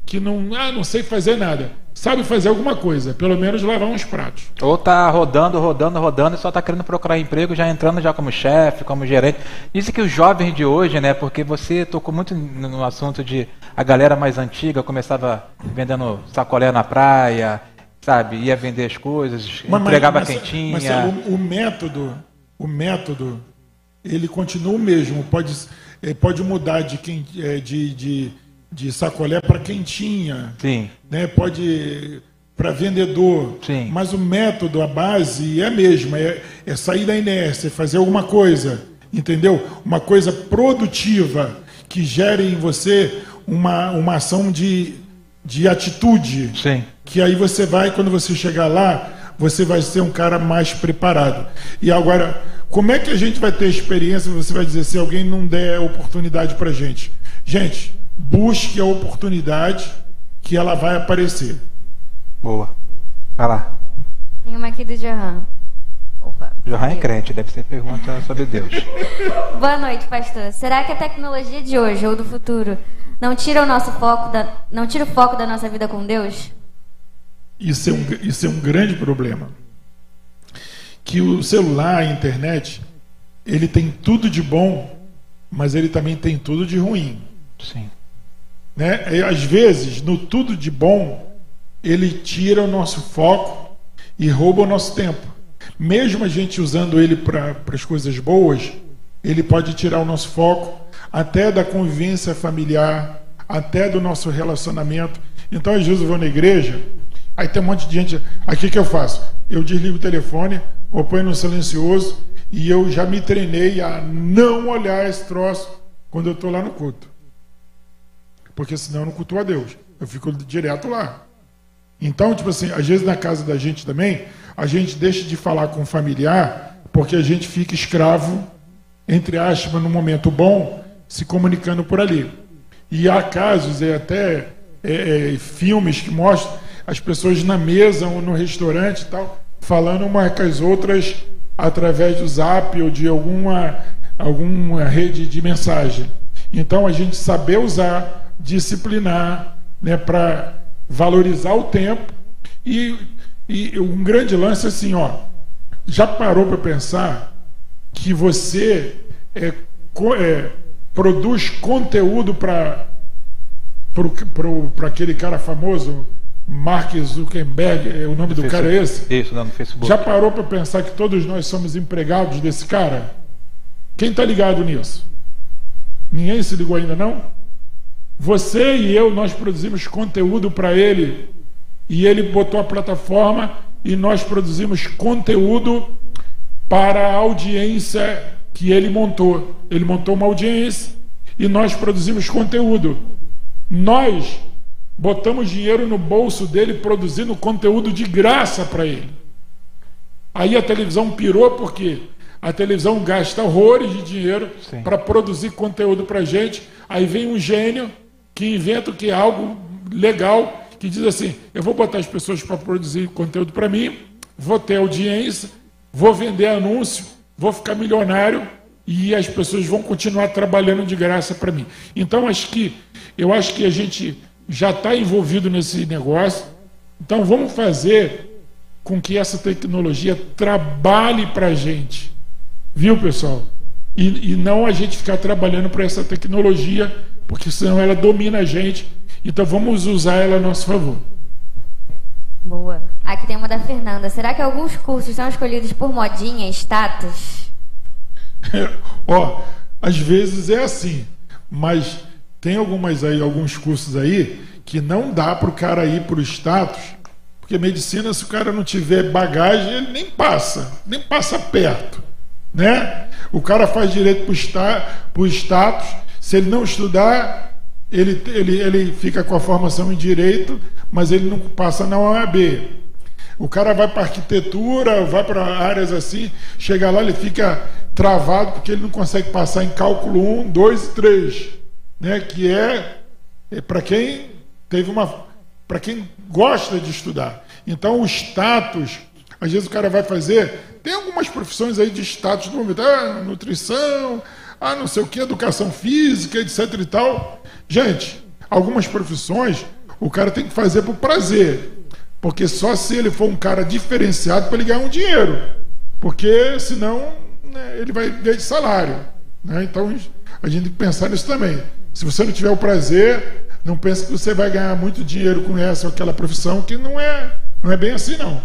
que não, ah, não sei fazer nada. Sabe fazer alguma coisa, pelo menos lavar uns pratos. Ou tá rodando, rodando, rodando e só tá querendo procurar emprego, já entrando já como chefe, como gerente. Isso que os jovens de hoje, né? Porque você tocou muito no assunto de a galera mais antiga começava vendendo sacolé na praia, sabe? Ia vender as coisas, mas, entregava mas, quentinha. Mas, o, o método, o método, ele continua o mesmo. Pode ele pode mudar de, quem, é, de, de, de sacolé para quentinha. Sim. Né? Pode para vendedor. Sim. Mas o método, a base é a mesma, é, é sair da inércia, fazer alguma coisa, entendeu? Uma coisa produtiva que gere em você uma, uma ação de, de atitude. Sim. Que aí você vai, quando você chegar lá, você vai ser um cara mais preparado. E agora, como é que a gente vai ter experiência? Você vai dizer se alguém não der oportunidade para gente. Gente, busque a oportunidade que ela vai aparecer. Boa. Vai lá. Tem uma aqui do Johan. Opa. Johan é crente, deve ser pergunta sobre Deus. Boa noite, pastor. Será que a tecnologia de hoje ou do futuro não tira o nosso foco da, não tira o foco da nossa vida com Deus? Isso é um, isso é um grande problema. Que o celular, a internet, ele tem tudo de bom, mas ele também tem tudo de ruim. Sim. Né? E, às vezes, no tudo de bom, ele tira o nosso foco e rouba o nosso tempo. Mesmo a gente usando ele para as coisas boas, ele pode tirar o nosso foco até da convivência familiar, até do nosso relacionamento. Então, às vezes eu vou na igreja, aí tem um monte de gente. Aí o que, que eu faço? Eu desligo o telefone, ou ponho no silencioso, e eu já me treinei a não olhar esse troço quando eu estou lá no culto. Porque senão eu não cultuo a Deus. Eu fico direto lá. Então, tipo assim, às vezes na casa da gente também, a gente deixa de falar com o familiar porque a gente fica escravo, entre aspas, no momento bom, se comunicando por ali. E há casos, e até é, é, filmes que mostram as pessoas na mesa ou no restaurante e tal, falando umas com as outras através do zap ou de alguma, alguma rede de mensagem. Então a gente saber usar, disciplinar, né, para valorizar o tempo e, e um grande lance assim, ó, já parou para pensar que você é, é, produz conteúdo para para aquele cara famoso, Mark Zuckerberg, é, o nome do, do cara é esse? Isso, não, no Facebook. Já parou para pensar que todos nós somos empregados desse cara? Quem está ligado nisso? Ninguém se ligou ainda não? Você e eu, nós produzimos conteúdo para ele. E ele botou a plataforma e nós produzimos conteúdo para a audiência que ele montou. Ele montou uma audiência e nós produzimos conteúdo. Nós botamos dinheiro no bolso dele produzindo conteúdo de graça para ele. Aí a televisão pirou porque a televisão gasta horrores de dinheiro para produzir conteúdo para gente. Aí vem um gênio que inventa que é algo legal, que diz assim: eu vou botar as pessoas para produzir conteúdo para mim, vou ter audiência, vou vender anúncio, vou ficar milionário e as pessoas vão continuar trabalhando de graça para mim. Então acho que eu acho que a gente já está envolvido nesse negócio. Então vamos fazer com que essa tecnologia trabalhe para a gente, viu pessoal? E, e não a gente ficar trabalhando para essa tecnologia porque senão ela domina a gente. Então vamos usar ela a nosso favor. Boa. Aqui tem uma da Fernanda. Será que alguns cursos são escolhidos por modinha, status? Ó, às vezes é assim, mas tem algumas aí, alguns cursos aí que não dá para o cara ir para o status, porque medicina, se o cara não tiver bagagem, ele nem passa, nem passa perto, né? O cara faz direito para o status se ele não estudar, ele, ele, ele fica com a formação em direito, mas ele não passa na OAB. O cara vai para arquitetura, vai para áreas assim, chega lá, ele fica travado porque ele não consegue passar em cálculo 1, 2 e 3, né? que é, é para quem teve uma. para quem gosta de estudar. Então o status, às vezes o cara vai fazer. Tem algumas profissões aí de status no momento, ah, nutrição, ah, não sei o que, educação física, etc e tal. Gente, algumas profissões o cara tem que fazer por prazer. Porque só se ele for um cara diferenciado para ele ganhar um dinheiro. Porque senão né, ele vai ganhar de salário. Né? Então a gente tem que pensar nisso também. Se você não tiver o prazer, não pense que você vai ganhar muito dinheiro com essa ou aquela profissão, que não é, não é bem assim não.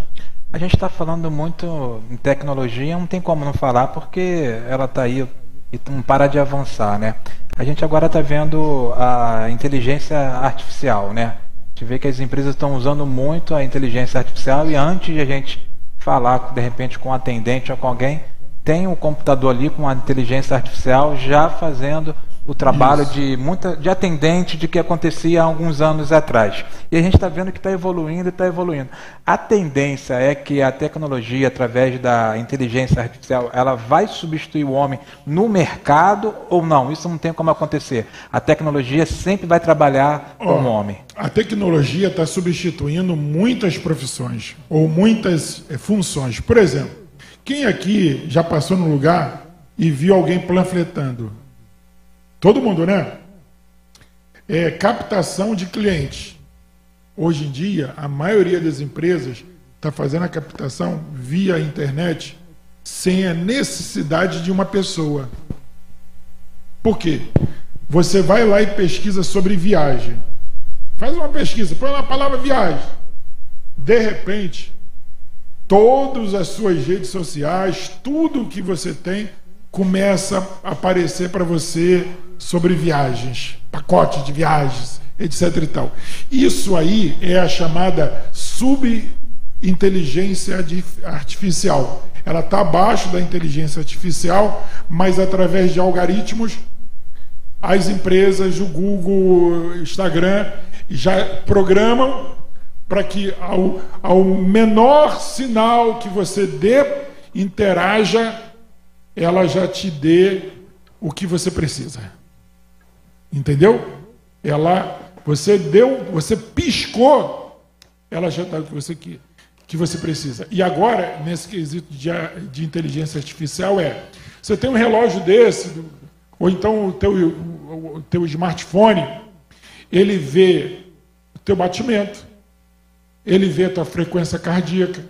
A gente está falando muito em tecnologia, não tem como não falar, porque ela está aí e não para de avançar, né? A gente agora está vendo a inteligência artificial, né? A gente vê que as empresas estão usando muito a inteligência artificial e antes de a gente falar de repente com um atendente ou com alguém, tem um computador ali com a inteligência artificial já fazendo o trabalho de muita de atendente de que acontecia há alguns anos atrás. E a gente está vendo que está evoluindo e está evoluindo. A tendência é que a tecnologia, através da inteligência artificial, ela vai substituir o homem no mercado ou não? Isso não tem como acontecer. A tecnologia sempre vai trabalhar com o homem. A tecnologia está substituindo muitas profissões ou muitas eh, funções. Por exemplo, quem aqui já passou no lugar e viu alguém panfletando? Todo mundo, né? É captação de clientes. Hoje em dia, a maioria das empresas está fazendo a captação via internet sem a necessidade de uma pessoa. Por quê? Você vai lá e pesquisa sobre viagem. Faz uma pesquisa, põe lá a palavra viagem. De repente, todas as suas redes sociais, tudo que você tem, começa a aparecer para você sobre viagens, pacote de viagens, etc. E tal. Isso aí é a chamada subinteligência artificial. Ela está abaixo da inteligência artificial, mas através de algoritmos, as empresas, o Google, Instagram, já programam para que ao, ao menor sinal que você dê, interaja, ela já te dê o que você precisa. Entendeu? Ela, você deu, você piscou, ela já está o que você que, que você precisa. E agora, nesse quesito de, de inteligência artificial, é: você tem um relógio desse, ou então o teu, o, o teu smartphone, ele vê o teu batimento, ele vê a tua frequência cardíaca,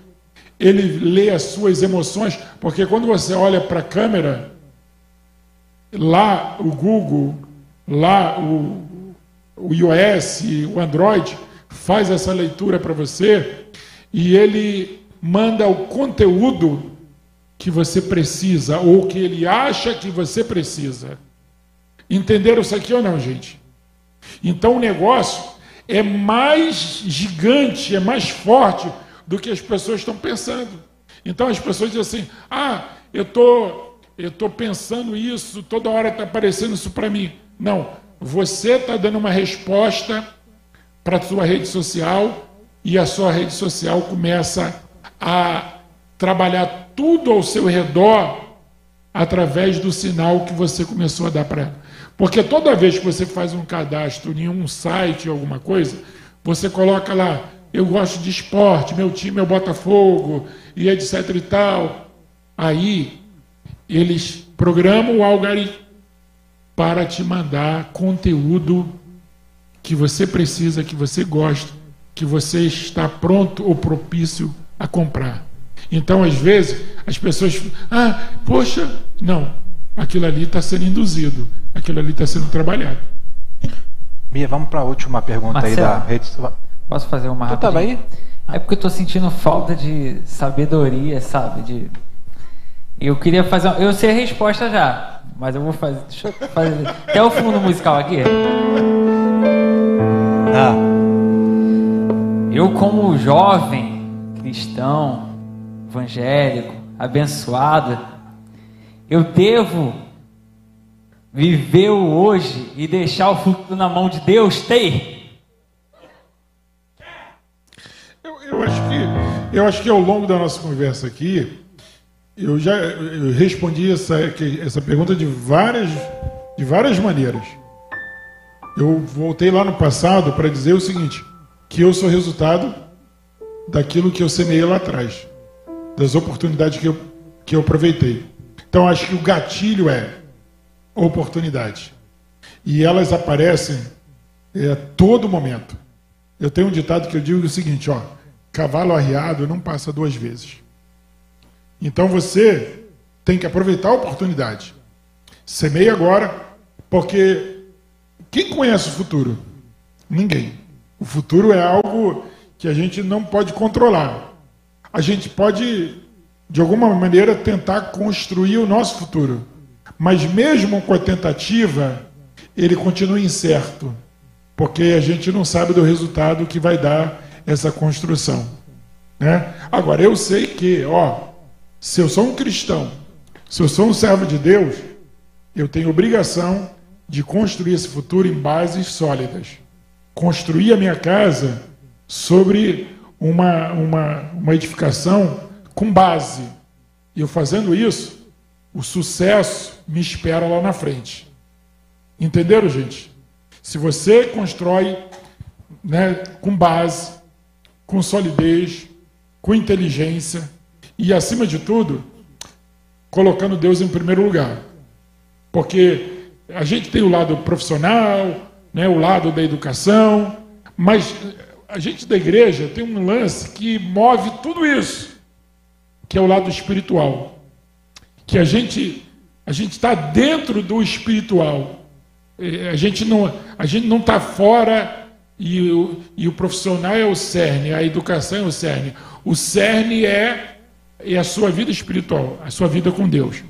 ele lê as suas emoções, porque quando você olha para a câmera, lá o Google lá o, o iOS, o Android, faz essa leitura para você e ele manda o conteúdo que você precisa ou que ele acha que você precisa. Entenderam isso aqui ou não, gente? Então o negócio é mais gigante, é mais forte do que as pessoas estão pensando. Então as pessoas dizem assim: ah, eu tô, eu tô pensando isso, toda hora está aparecendo isso para mim. Não, você está dando uma resposta para a sua rede social e a sua rede social começa a trabalhar tudo ao seu redor através do sinal que você começou a dar para ela. Porque toda vez que você faz um cadastro em um site, alguma coisa, você coloca lá, eu gosto de esporte, meu time é o Botafogo, e etc e tal. Aí eles programam o algoritmo para te mandar conteúdo que você precisa, que você gosta, que você está pronto ou propício a comprar. Então, às vezes, as pessoas, ah, poxa, não, aquilo ali está sendo induzido, aquilo ali está sendo trabalhado. Bia, vamos para a última pergunta Marcelo, aí da rede. Posso fazer uma rápida? Tu estava aí? É porque eu estou sentindo falta de sabedoria, sabe? De... Eu queria fazer. Eu sei a resposta já. Mas eu vou fazer. Deixa eu fazer. Até o fundo musical aqui. Ah. Eu, como jovem cristão, evangélico, abençoado, eu devo viver o hoje e deixar o futuro na mão de Deus? Tem? Eu, eu, acho que, eu acho que ao longo da nossa conversa aqui, eu já eu respondi essa, essa pergunta de várias, de várias maneiras. Eu voltei lá no passado para dizer o seguinte: que eu sou resultado daquilo que eu semeei lá atrás, das oportunidades que eu, que eu aproveitei. Então acho que o gatilho é oportunidade. E elas aparecem é, a todo momento. Eu tenho um ditado que eu digo o seguinte: ó, cavalo arriado não passa duas vezes. Então você tem que aproveitar a oportunidade. Semeie agora, porque quem conhece o futuro? Ninguém. O futuro é algo que a gente não pode controlar. A gente pode, de alguma maneira, tentar construir o nosso futuro. Mas mesmo com a tentativa, ele continua incerto, porque a gente não sabe do resultado que vai dar essa construção. Né? Agora, eu sei que, ó, se eu sou um cristão, se eu sou um servo de Deus, eu tenho obrigação de construir esse futuro em bases sólidas. Construir a minha casa sobre uma, uma, uma edificação com base. E eu fazendo isso, o sucesso me espera lá na frente. Entenderam, gente? Se você constrói né, com base, com solidez, com inteligência e, acima de tudo, colocando Deus em primeiro lugar. Porque a gente tem o lado profissional, né, o lado da educação, mas a gente da igreja tem um lance que move tudo isso, que é o lado espiritual. Que a gente a gente está dentro do espiritual. É, a gente não a gente não está fora e o, e o profissional é o cerne, a educação é o cerne. O cerne é, é a sua vida espiritual, a sua vida com Deus.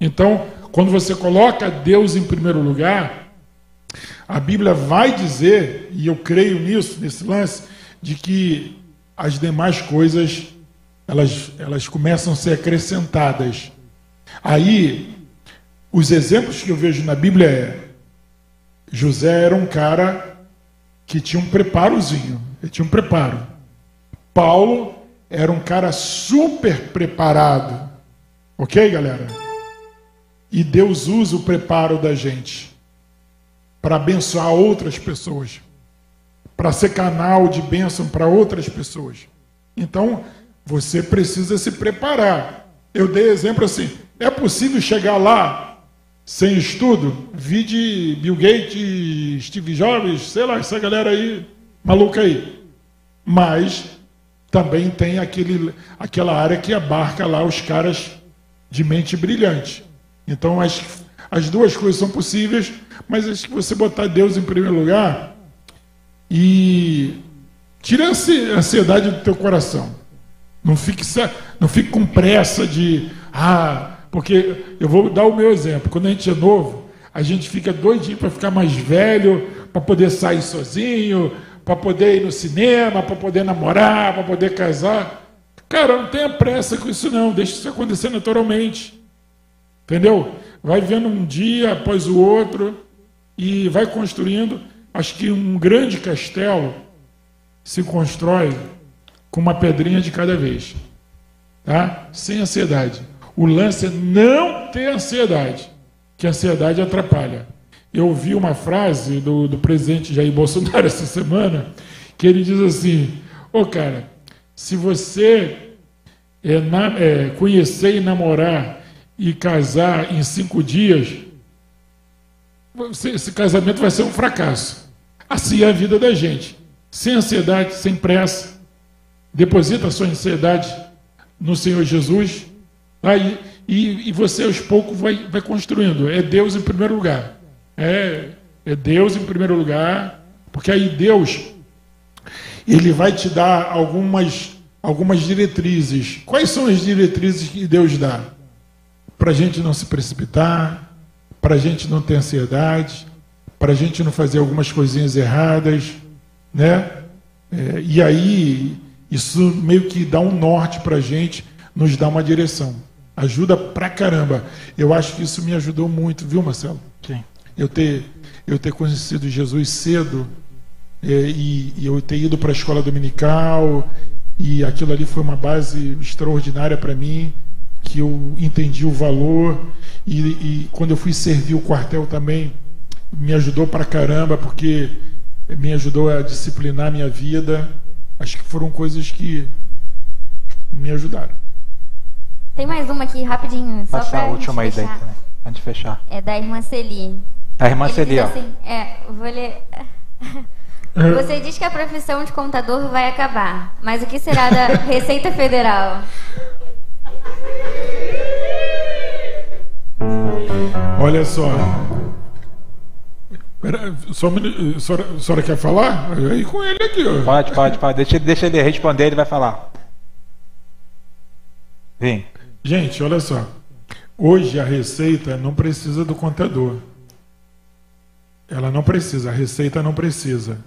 Então, quando você coloca Deus em primeiro lugar, a Bíblia vai dizer, e eu creio nisso, nesse lance, de que as demais coisas elas, elas começam a ser acrescentadas. Aí, os exemplos que eu vejo na Bíblia é José era um cara que tinha um preparozinho, ele tinha um preparo. Paulo era um cara super preparado. Ok, galera? E Deus usa o preparo da gente para abençoar outras pessoas, para ser canal de bênção para outras pessoas. Então, você precisa se preparar. Eu dei exemplo assim: é possível chegar lá sem estudo, vi de Bill Gates, Steve Jobs, sei lá, essa galera aí, maluca aí. Mas também tem aquele, aquela área que abarca lá os caras de mente brilhante. Então as, as duas coisas são possíveis, mas acho que você botar Deus em primeiro lugar e tira a ansiedade do teu coração. Não fique, não fique com pressa de ah, porque eu vou dar o meu exemplo. Quando a gente é novo, a gente fica doidinho para ficar mais velho, para poder sair sozinho, para poder ir no cinema, para poder namorar, para poder casar. Cara, não tenha pressa com isso não, deixe isso acontecer naturalmente. Entendeu? Vai vendo um dia após o outro e vai construindo. Acho que um grande castelo se constrói com uma pedrinha de cada vez, tá? Sem ansiedade. O lance é não ter ansiedade, que a ansiedade atrapalha. Eu ouvi uma frase do, do presidente Jair Bolsonaro essa semana, que ele diz assim: Ô oh, cara, se você é, na, é, conhecer e namorar e casar em cinco dias, você, esse casamento vai ser um fracasso. Assim é a vida da gente. Sem ansiedade, sem pressa. Deposita a sua ansiedade no Senhor Jesus Aí, e, e você aos poucos vai, vai construindo. É Deus em primeiro lugar. É, é Deus em primeiro lugar, porque aí Deus ele vai te dar algumas, algumas diretrizes. Quais são as diretrizes que Deus dá? Para a gente não se precipitar, para a gente não ter ansiedade, para a gente não fazer algumas coisinhas erradas, né? É, e aí isso meio que dá um norte para a gente, nos dá uma direção. Ajuda pra caramba. Eu acho que isso me ajudou muito, viu, Marcelo? Sim. Eu ter, eu ter conhecido Jesus cedo é, e, e, eu ter ido para a escola dominical e aquilo ali foi uma base extraordinária para mim, que eu entendi o valor e, e quando eu fui servir o quartel também me ajudou pra caramba porque me ajudou a disciplinar a minha vida. Acho que foram coisas que me ajudaram. Tem mais uma aqui, rapidinho. Só Passa pra a última aí daí fechar. também. Antes de fechar. É da irmã Celi. A irmã Ele Celi, diz ó. assim, é, vou ler. Você diz que a profissão de contador vai acabar, mas o que será da Receita Federal? Olha só. Pera, só um a senhora, a senhora quer falar? Aí com ele aqui, ó. Pode, pode, pode. Deixa, ele- deixa ele responder, ele vai falar. Vem. Gente, olha só. Hoje a Receita não precisa do contador. Ela não precisa, a Receita não precisa.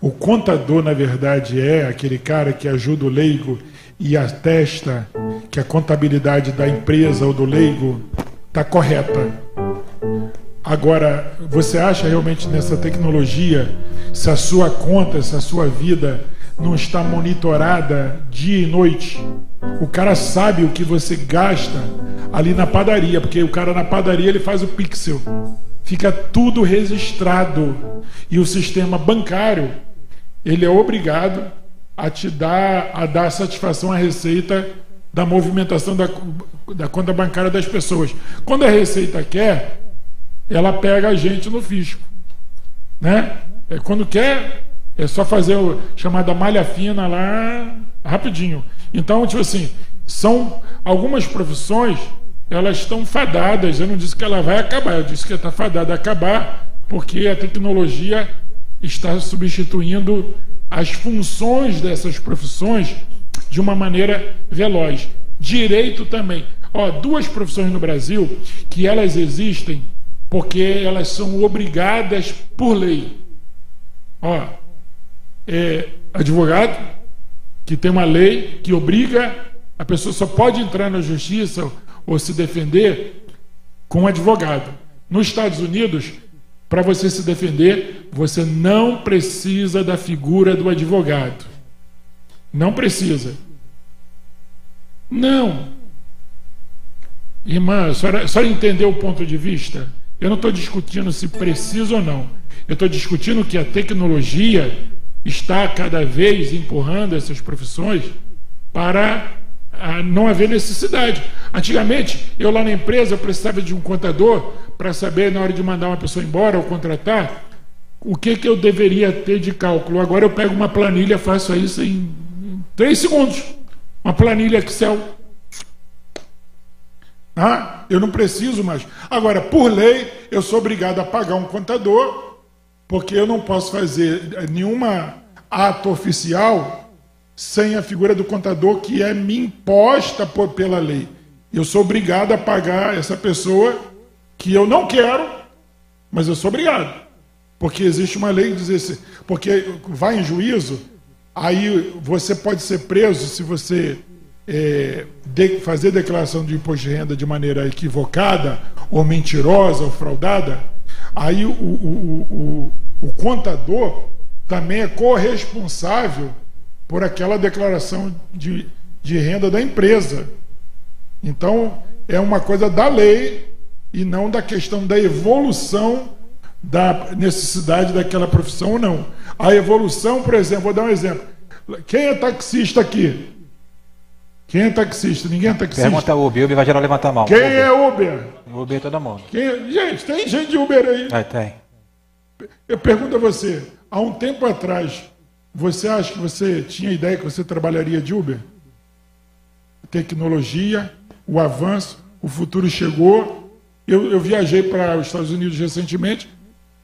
O contador, na verdade, é aquele cara que ajuda o leigo e atesta que a contabilidade da empresa ou do leigo está correta. Agora, você acha realmente nessa tecnologia, se a sua conta, se a sua vida não está monitorada dia e noite, o cara sabe o que você gasta ali na padaria, porque o cara na padaria ele faz o pixel. Fica tudo registrado. E o sistema bancário, ele é obrigado a te dar a dar satisfação à receita da movimentação da, da conta bancária das pessoas. Quando a receita quer, ela pega a gente no fisco. Né? É, quando quer, é só fazer o chamada malha fina lá rapidinho. Então, tipo assim, são algumas profissões, elas estão fadadas. Eu não disse que ela vai acabar, eu disse que está fadada a acabar, porque a tecnologia está substituindo as funções dessas profissões de uma maneira veloz. Direito também. Ó, duas profissões no Brasil que elas existem porque elas são obrigadas por lei. Ó, é, advogado, que tem uma lei que obriga, a pessoa só pode entrar na justiça ou se defender com um advogado. Nos Estados Unidos, para você se defender, você não precisa da figura do advogado. Não precisa. Não. Irmã, a senhora, a senhora entendeu o ponto de vista? Eu não estou discutindo se precisa ou não. Eu estou discutindo que a tecnologia está cada vez empurrando essas profissões para não haver necessidade. Antigamente, eu lá na empresa precisava de um contador para saber na hora de mandar uma pessoa embora ou contratar o que, que eu deveria ter de cálculo. Agora eu pego uma planilha, faço isso em três segundos. Uma planilha Excel ah, eu não preciso mais. Agora, por lei, eu sou obrigado a pagar um contador, porque eu não posso fazer nenhuma ato oficial sem a figura do contador que é me imposta por, pela lei. Eu sou obrigado a pagar essa pessoa que eu não quero, mas eu sou obrigado. Porque existe uma lei que diz assim, porque vai em juízo, aí você pode ser preso se você é, de, fazer declaração de imposto de renda de maneira equivocada, ou mentirosa, ou fraudada, aí o, o, o, o contador também é corresponsável por aquela declaração de, de renda da empresa. Então, é uma coisa da lei e não da questão da evolução da necessidade daquela profissão ou não. A evolução, por exemplo, vou dar um exemplo. Quem é taxista aqui? Quem é taxista? Ninguém é taxista. Pergunta Uber, Uber vai geral levantar a mão. Quem Uber. é Uber? Uber é todo mundo. Quem... Gente, tem gente de Uber aí. É, tem. Eu pergunto a você, há um tempo atrás, você acha que você tinha ideia que você trabalharia de Uber? Tecnologia, o avanço, o futuro chegou. Eu, eu viajei para os Estados Unidos recentemente,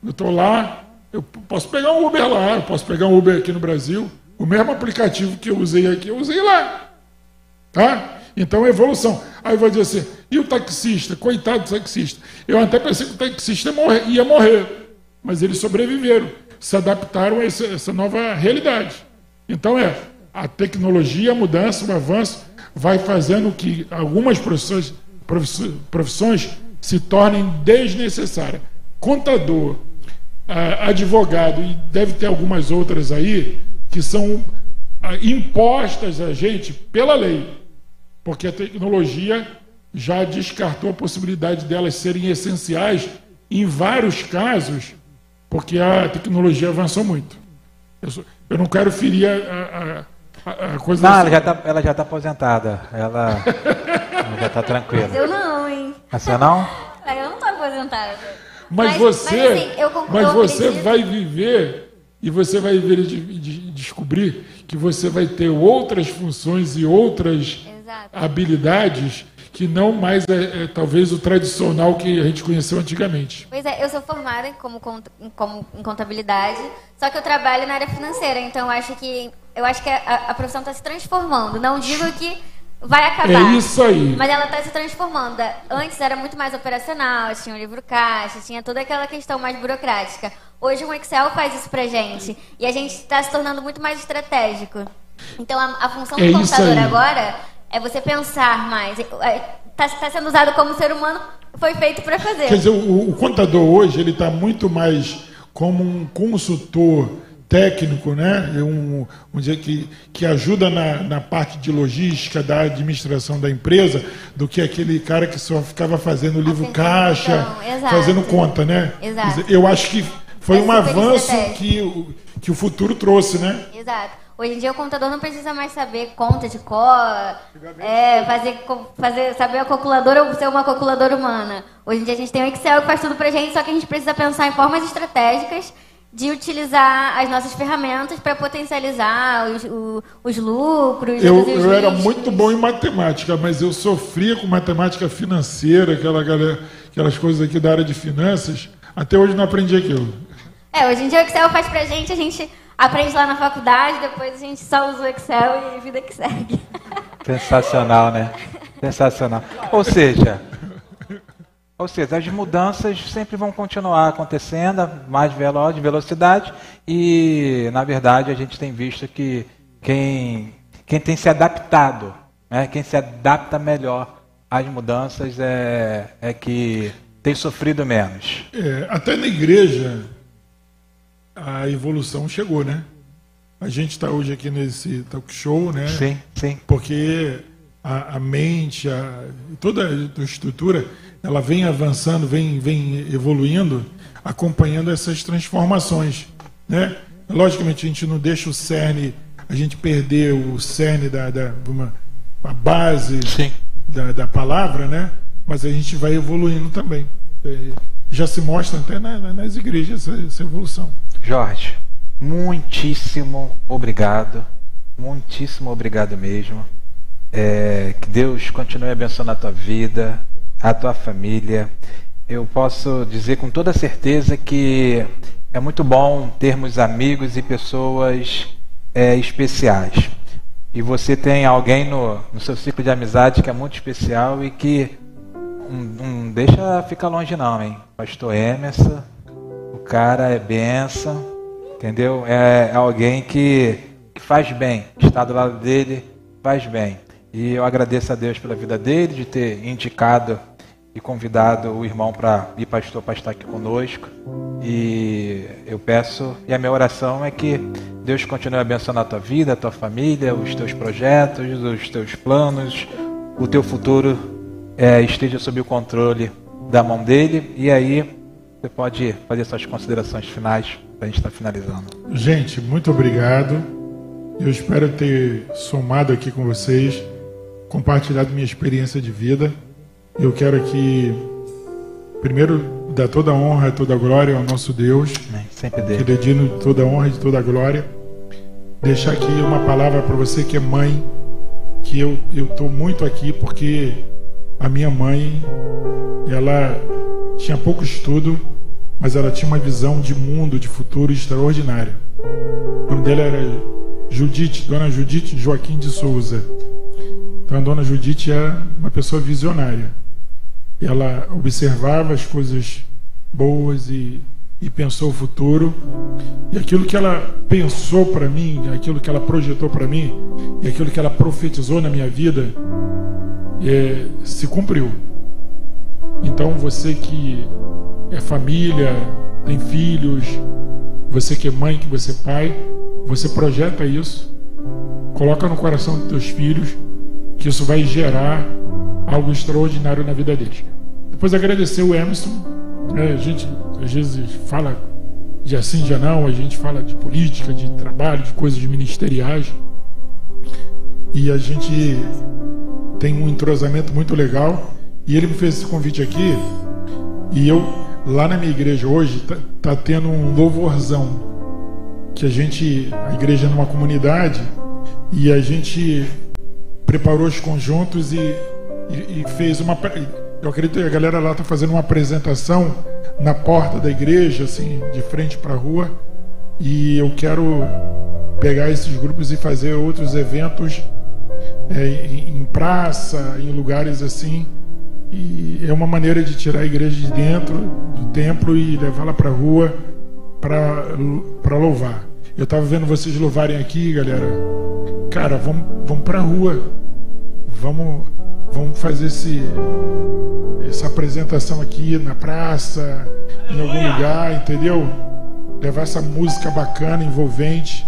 eu estou lá, eu posso pegar um Uber lá, eu posso pegar um Uber aqui no Brasil. O mesmo aplicativo que eu usei aqui, eu usei lá. Tá? Então, evolução. Aí vai dizer assim, e o taxista? Coitado do taxista. Eu até pensei que o taxista ia morrer, mas eles sobreviveram, se adaptaram a essa, essa nova realidade. Então, é, a tecnologia, a mudança, o avanço, vai fazendo que algumas profissões, profissões se tornem desnecessárias. Contador, advogado, e deve ter algumas outras aí, que são impostas a gente pela lei, porque a tecnologia já descartou a possibilidade delas serem essenciais em vários casos, porque a tecnologia avançou muito. Eu não quero ferir a, a, a coisa. Não, ela já, tá, ela já está aposentada. Ela, ela já está tranquila. Mas eu não, hein? Você não? Eu não estou aposentada. Mas, mas você, mas, assim, eu, mas você vai viver e você vai ver de, de, descobrir que você vai ter outras funções e outras Exato. habilidades que não mais é, é, talvez o tradicional que a gente conheceu antigamente. Pois é, eu sou formada como, como em contabilidade, só que eu trabalho na área financeira, então eu acho que eu acho que a, a profissão está se transformando. Não digo que vai acabar. É isso aí. Mas ela está se transformando. Antes era muito mais operacional, tinha o livro caixa, tinha toda aquela questão mais burocrática. Hoje um Excel faz isso pra gente. E a gente está se tornando muito mais estratégico. Então a, a função do é computador agora é você pensar mais. Está é, tá sendo usado como ser humano foi feito para fazer. Quer dizer, o, o contador hoje ele está muito mais como um consultor técnico, né? Um, um dia que, que ajuda na, na parte de logística da administração da empresa, do que aquele cara que só ficava fazendo livro caixa, Exato. fazendo conta, né? Exato. Eu acho que foi É um avanço que, o- que o futuro trouxe, né? Exato. Hoje em dia o contador não precisa mais saber conta de cor, é, fazer, fazer, saber a calculadora ou ser uma calculadora humana. Hoje em dia a gente tem o Excel que faz tudo pra gente, só que a gente precisa pensar em formas estratégicas de utilizar as nossas ferramentas para potencializar os, o- os lucros. Eu, os eu era muito bom em matemática, mas eu sofria com matemática financeira, aquela galera, aquelas coisas aqui da área de finanças. Até hoje não aprendi aquilo. É, hoje em dia o Excel faz pra gente, a gente aprende lá na faculdade, depois a gente só usa o Excel e vida que segue. Sensacional, né? Sensacional. Ou seja, ou seja, as mudanças sempre vão continuar acontecendo, mais veloz, de velocidade, e na verdade a gente tem visto que quem, quem tem se adaptado, né, quem se adapta melhor às mudanças é, é que tem sofrido menos. É, até na igreja a evolução chegou, né? A gente está hoje aqui nesse talk show, né? Sim, sim. Porque a, a mente, a, toda a estrutura, ela vem avançando, vem, vem evoluindo, acompanhando essas transformações, né? Logicamente a gente não deixa o cerne, a gente perder o cerne da, da uma, a base da, da palavra, né? Mas a gente vai evoluindo também. É, já se mostra até na- na- nas igrejas essa, essa evolução. Jorge, muitíssimo obrigado. Muitíssimo obrigado mesmo. É, que Deus continue abençoando a tua vida, a tua família. Eu posso dizer com toda certeza que é muito bom termos amigos e pessoas é, especiais. E você tem alguém no, no seu ciclo de amizade que é muito especial e que não, não deixa ficar longe não, hein? Pastor Emerson, o cara é benção, entendeu? É, é alguém que, que faz bem, está do lado dele, faz bem. E eu agradeço a Deus pela vida dele, de ter indicado e convidado o irmão para ir pastor para estar aqui conosco. E eu peço, e a minha oração é que Deus continue abençoando a tua vida, a tua família, os teus projetos, os teus planos, o teu futuro é, esteja sob o controle da mão dele. E aí você pode fazer suas considerações finais para a gente estar finalizando. Gente, muito obrigado. Eu espero ter somado aqui com vocês, compartilhado minha experiência de vida. Eu quero aqui, primeiro, dar toda a honra e toda a glória ao nosso Deus, Amém. Sempre que dele. ele é digno de toda a honra e toda a glória. Deixar aqui uma palavra para você que é mãe, que eu estou muito aqui porque a minha mãe, ela tinha pouco estudo, mas ela tinha uma visão de mundo, de futuro extraordinária. O nome dela era Judite, Dona Judite Joaquim de Souza. Então a Dona Judite é uma pessoa visionária. Ela observava as coisas boas e, e pensou o futuro. E aquilo que ela pensou para mim, aquilo que ela projetou para mim, e aquilo que ela profetizou na minha vida, é, se cumpriu. Então você que é família, tem filhos, você que é mãe, que você é pai, você projeta isso, coloca no coração dos teus filhos, que isso vai gerar algo extraordinário na vida deles. Depois agradecer o Emerson, né, a gente às vezes fala de assim, de não, a gente fala de política, de trabalho, de coisas ministeriais, e a gente tem um entrosamento muito legal. E ele me fez esse convite aqui. E eu, lá na minha igreja hoje, tá, tá tendo um louvorzão. Que a gente, a igreja é numa comunidade, e a gente preparou os conjuntos e, e, e fez uma. Eu acredito que a galera lá está fazendo uma apresentação na porta da igreja, assim, de frente para a rua. E eu quero pegar esses grupos e fazer outros eventos é, em praça, em lugares assim. E é uma maneira de tirar a igreja de dentro do templo e levá-la para a rua para louvar. Eu estava vendo vocês louvarem aqui, galera. Cara, vamos, vamos para a rua. Vamos vamos fazer esse, essa apresentação aqui na praça, em algum lugar, entendeu? Levar essa música bacana, envolvente.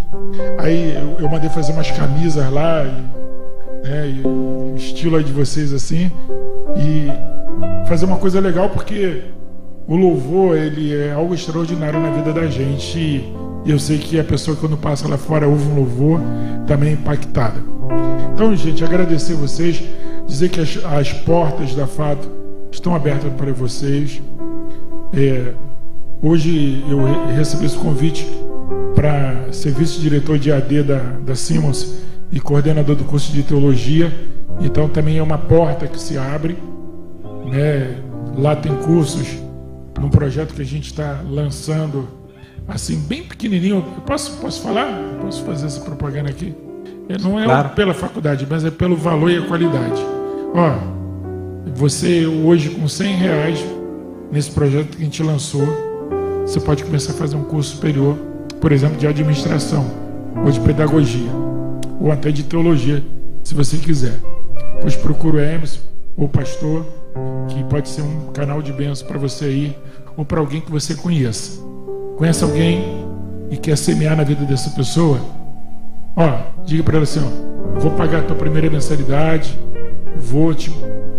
Aí eu, eu mandei fazer umas camisas lá, e, né, e, estilo aí de vocês assim, e fazer uma coisa legal porque o louvor ele é algo extraordinário na vida da gente. E eu sei que a pessoa quando passa lá fora ouve um louvor também é impactada. Então, gente, agradecer vocês, dizer que as, as portas da Fato estão abertas para vocês. É, hoje eu recebi esse convite para ser vice-diretor de AD da, da Simmons e coordenador do curso de teologia. Então também é uma porta que se abre. Né? Lá tem cursos num projeto que a gente está lançando, assim, bem pequenininho. Posso, posso falar? Posso fazer essa propaganda aqui? É, não é claro. pela faculdade, mas é pelo valor e a qualidade. Ó, você hoje com 100 reais nesse projeto que a gente lançou, você pode começar a fazer um curso superior, por exemplo, de administração ou de pedagogia ou até de teologia, se você quiser. Pois procura o Emerson ou o pastor, que pode ser um canal de bênção para você aí ou para alguém que você conheça. Conhece alguém e quer semear na vida dessa pessoa? Ó, diga para ela assim, ó, vou pagar a tua primeira mensalidade, vou te,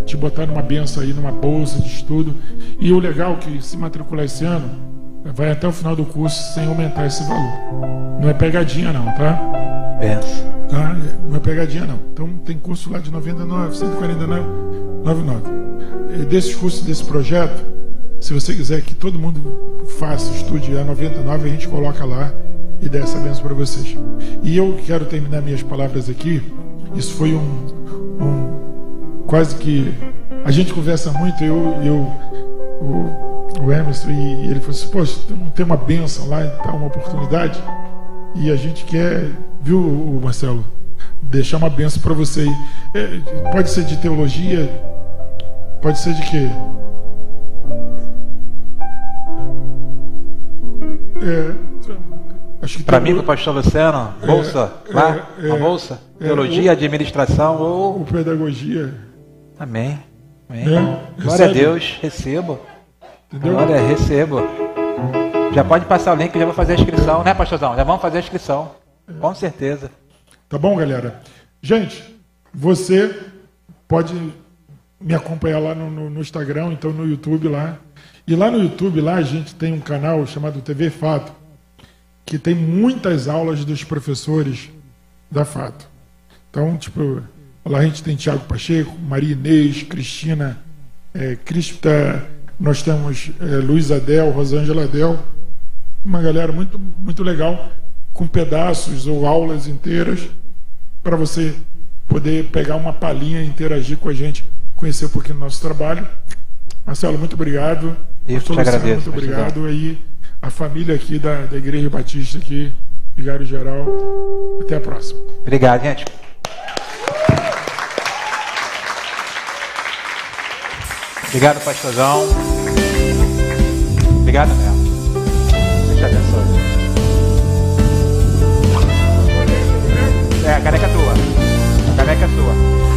te botar numa benção aí, numa bolsa de estudo. E o legal é que se matricular esse ano, vai até o final do curso sem aumentar esse valor. Não é pegadinha não, tá? Benção. Tá? Não é pegadinha não. Então tem curso lá de 99, 149, 99. Desses cursos desse projeto, se você quiser que todo mundo faça, estude a 99, a gente coloca lá e dá essa benção para vocês. E eu quero terminar minhas palavras aqui. Isso foi um, um quase que a gente conversa muito, eu, eu o, o Emerson, e, ele falou assim, poxa, tem uma benção lá, tá uma oportunidade, e a gente quer, viu, Marcelo, deixar uma benção para você. É, pode ser de teologia, pode ser de quê? É, acho que para mim, para o pastor Luciano, é, bolsa, é, lá, é, uma bolsa, é, teologia, administração ou... ou pedagogia. Amém. Amém. Glória a Deus, recebo. Entendeu? Glória, recebo. Já pode passar o link, já vou fazer a inscrição, né, pastorzão? Já vamos fazer a inscrição, com certeza. Tá bom, galera? Gente, você pode me acompanhar lá no, no, no Instagram, então no YouTube lá. E lá no YouTube, lá a gente tem um canal chamado TV Fato, que tem muitas aulas dos professores da Fato. Então, tipo, lá a gente tem Tiago Pacheco, Maria Inês, Cristina é, Crista, nós temos é, Luiz Adel, Rosângela Adel, uma galera muito, muito legal, com pedaços ou aulas inteiras, para você poder pegar uma palhinha e interagir com a gente, conhecer um pouquinho do nosso trabalho. Marcelo, muito obrigado. Eu Pastor te Luciano, agradeço. Muito obrigado. Aí, a família aqui da, da Igreja Batista aqui, Vigário Geral. Até a próxima. Obrigado, gente. Obrigado, pastorzão. Obrigado mesmo. Deixa abençoe. É, a caneca é tua. A caneca é tua.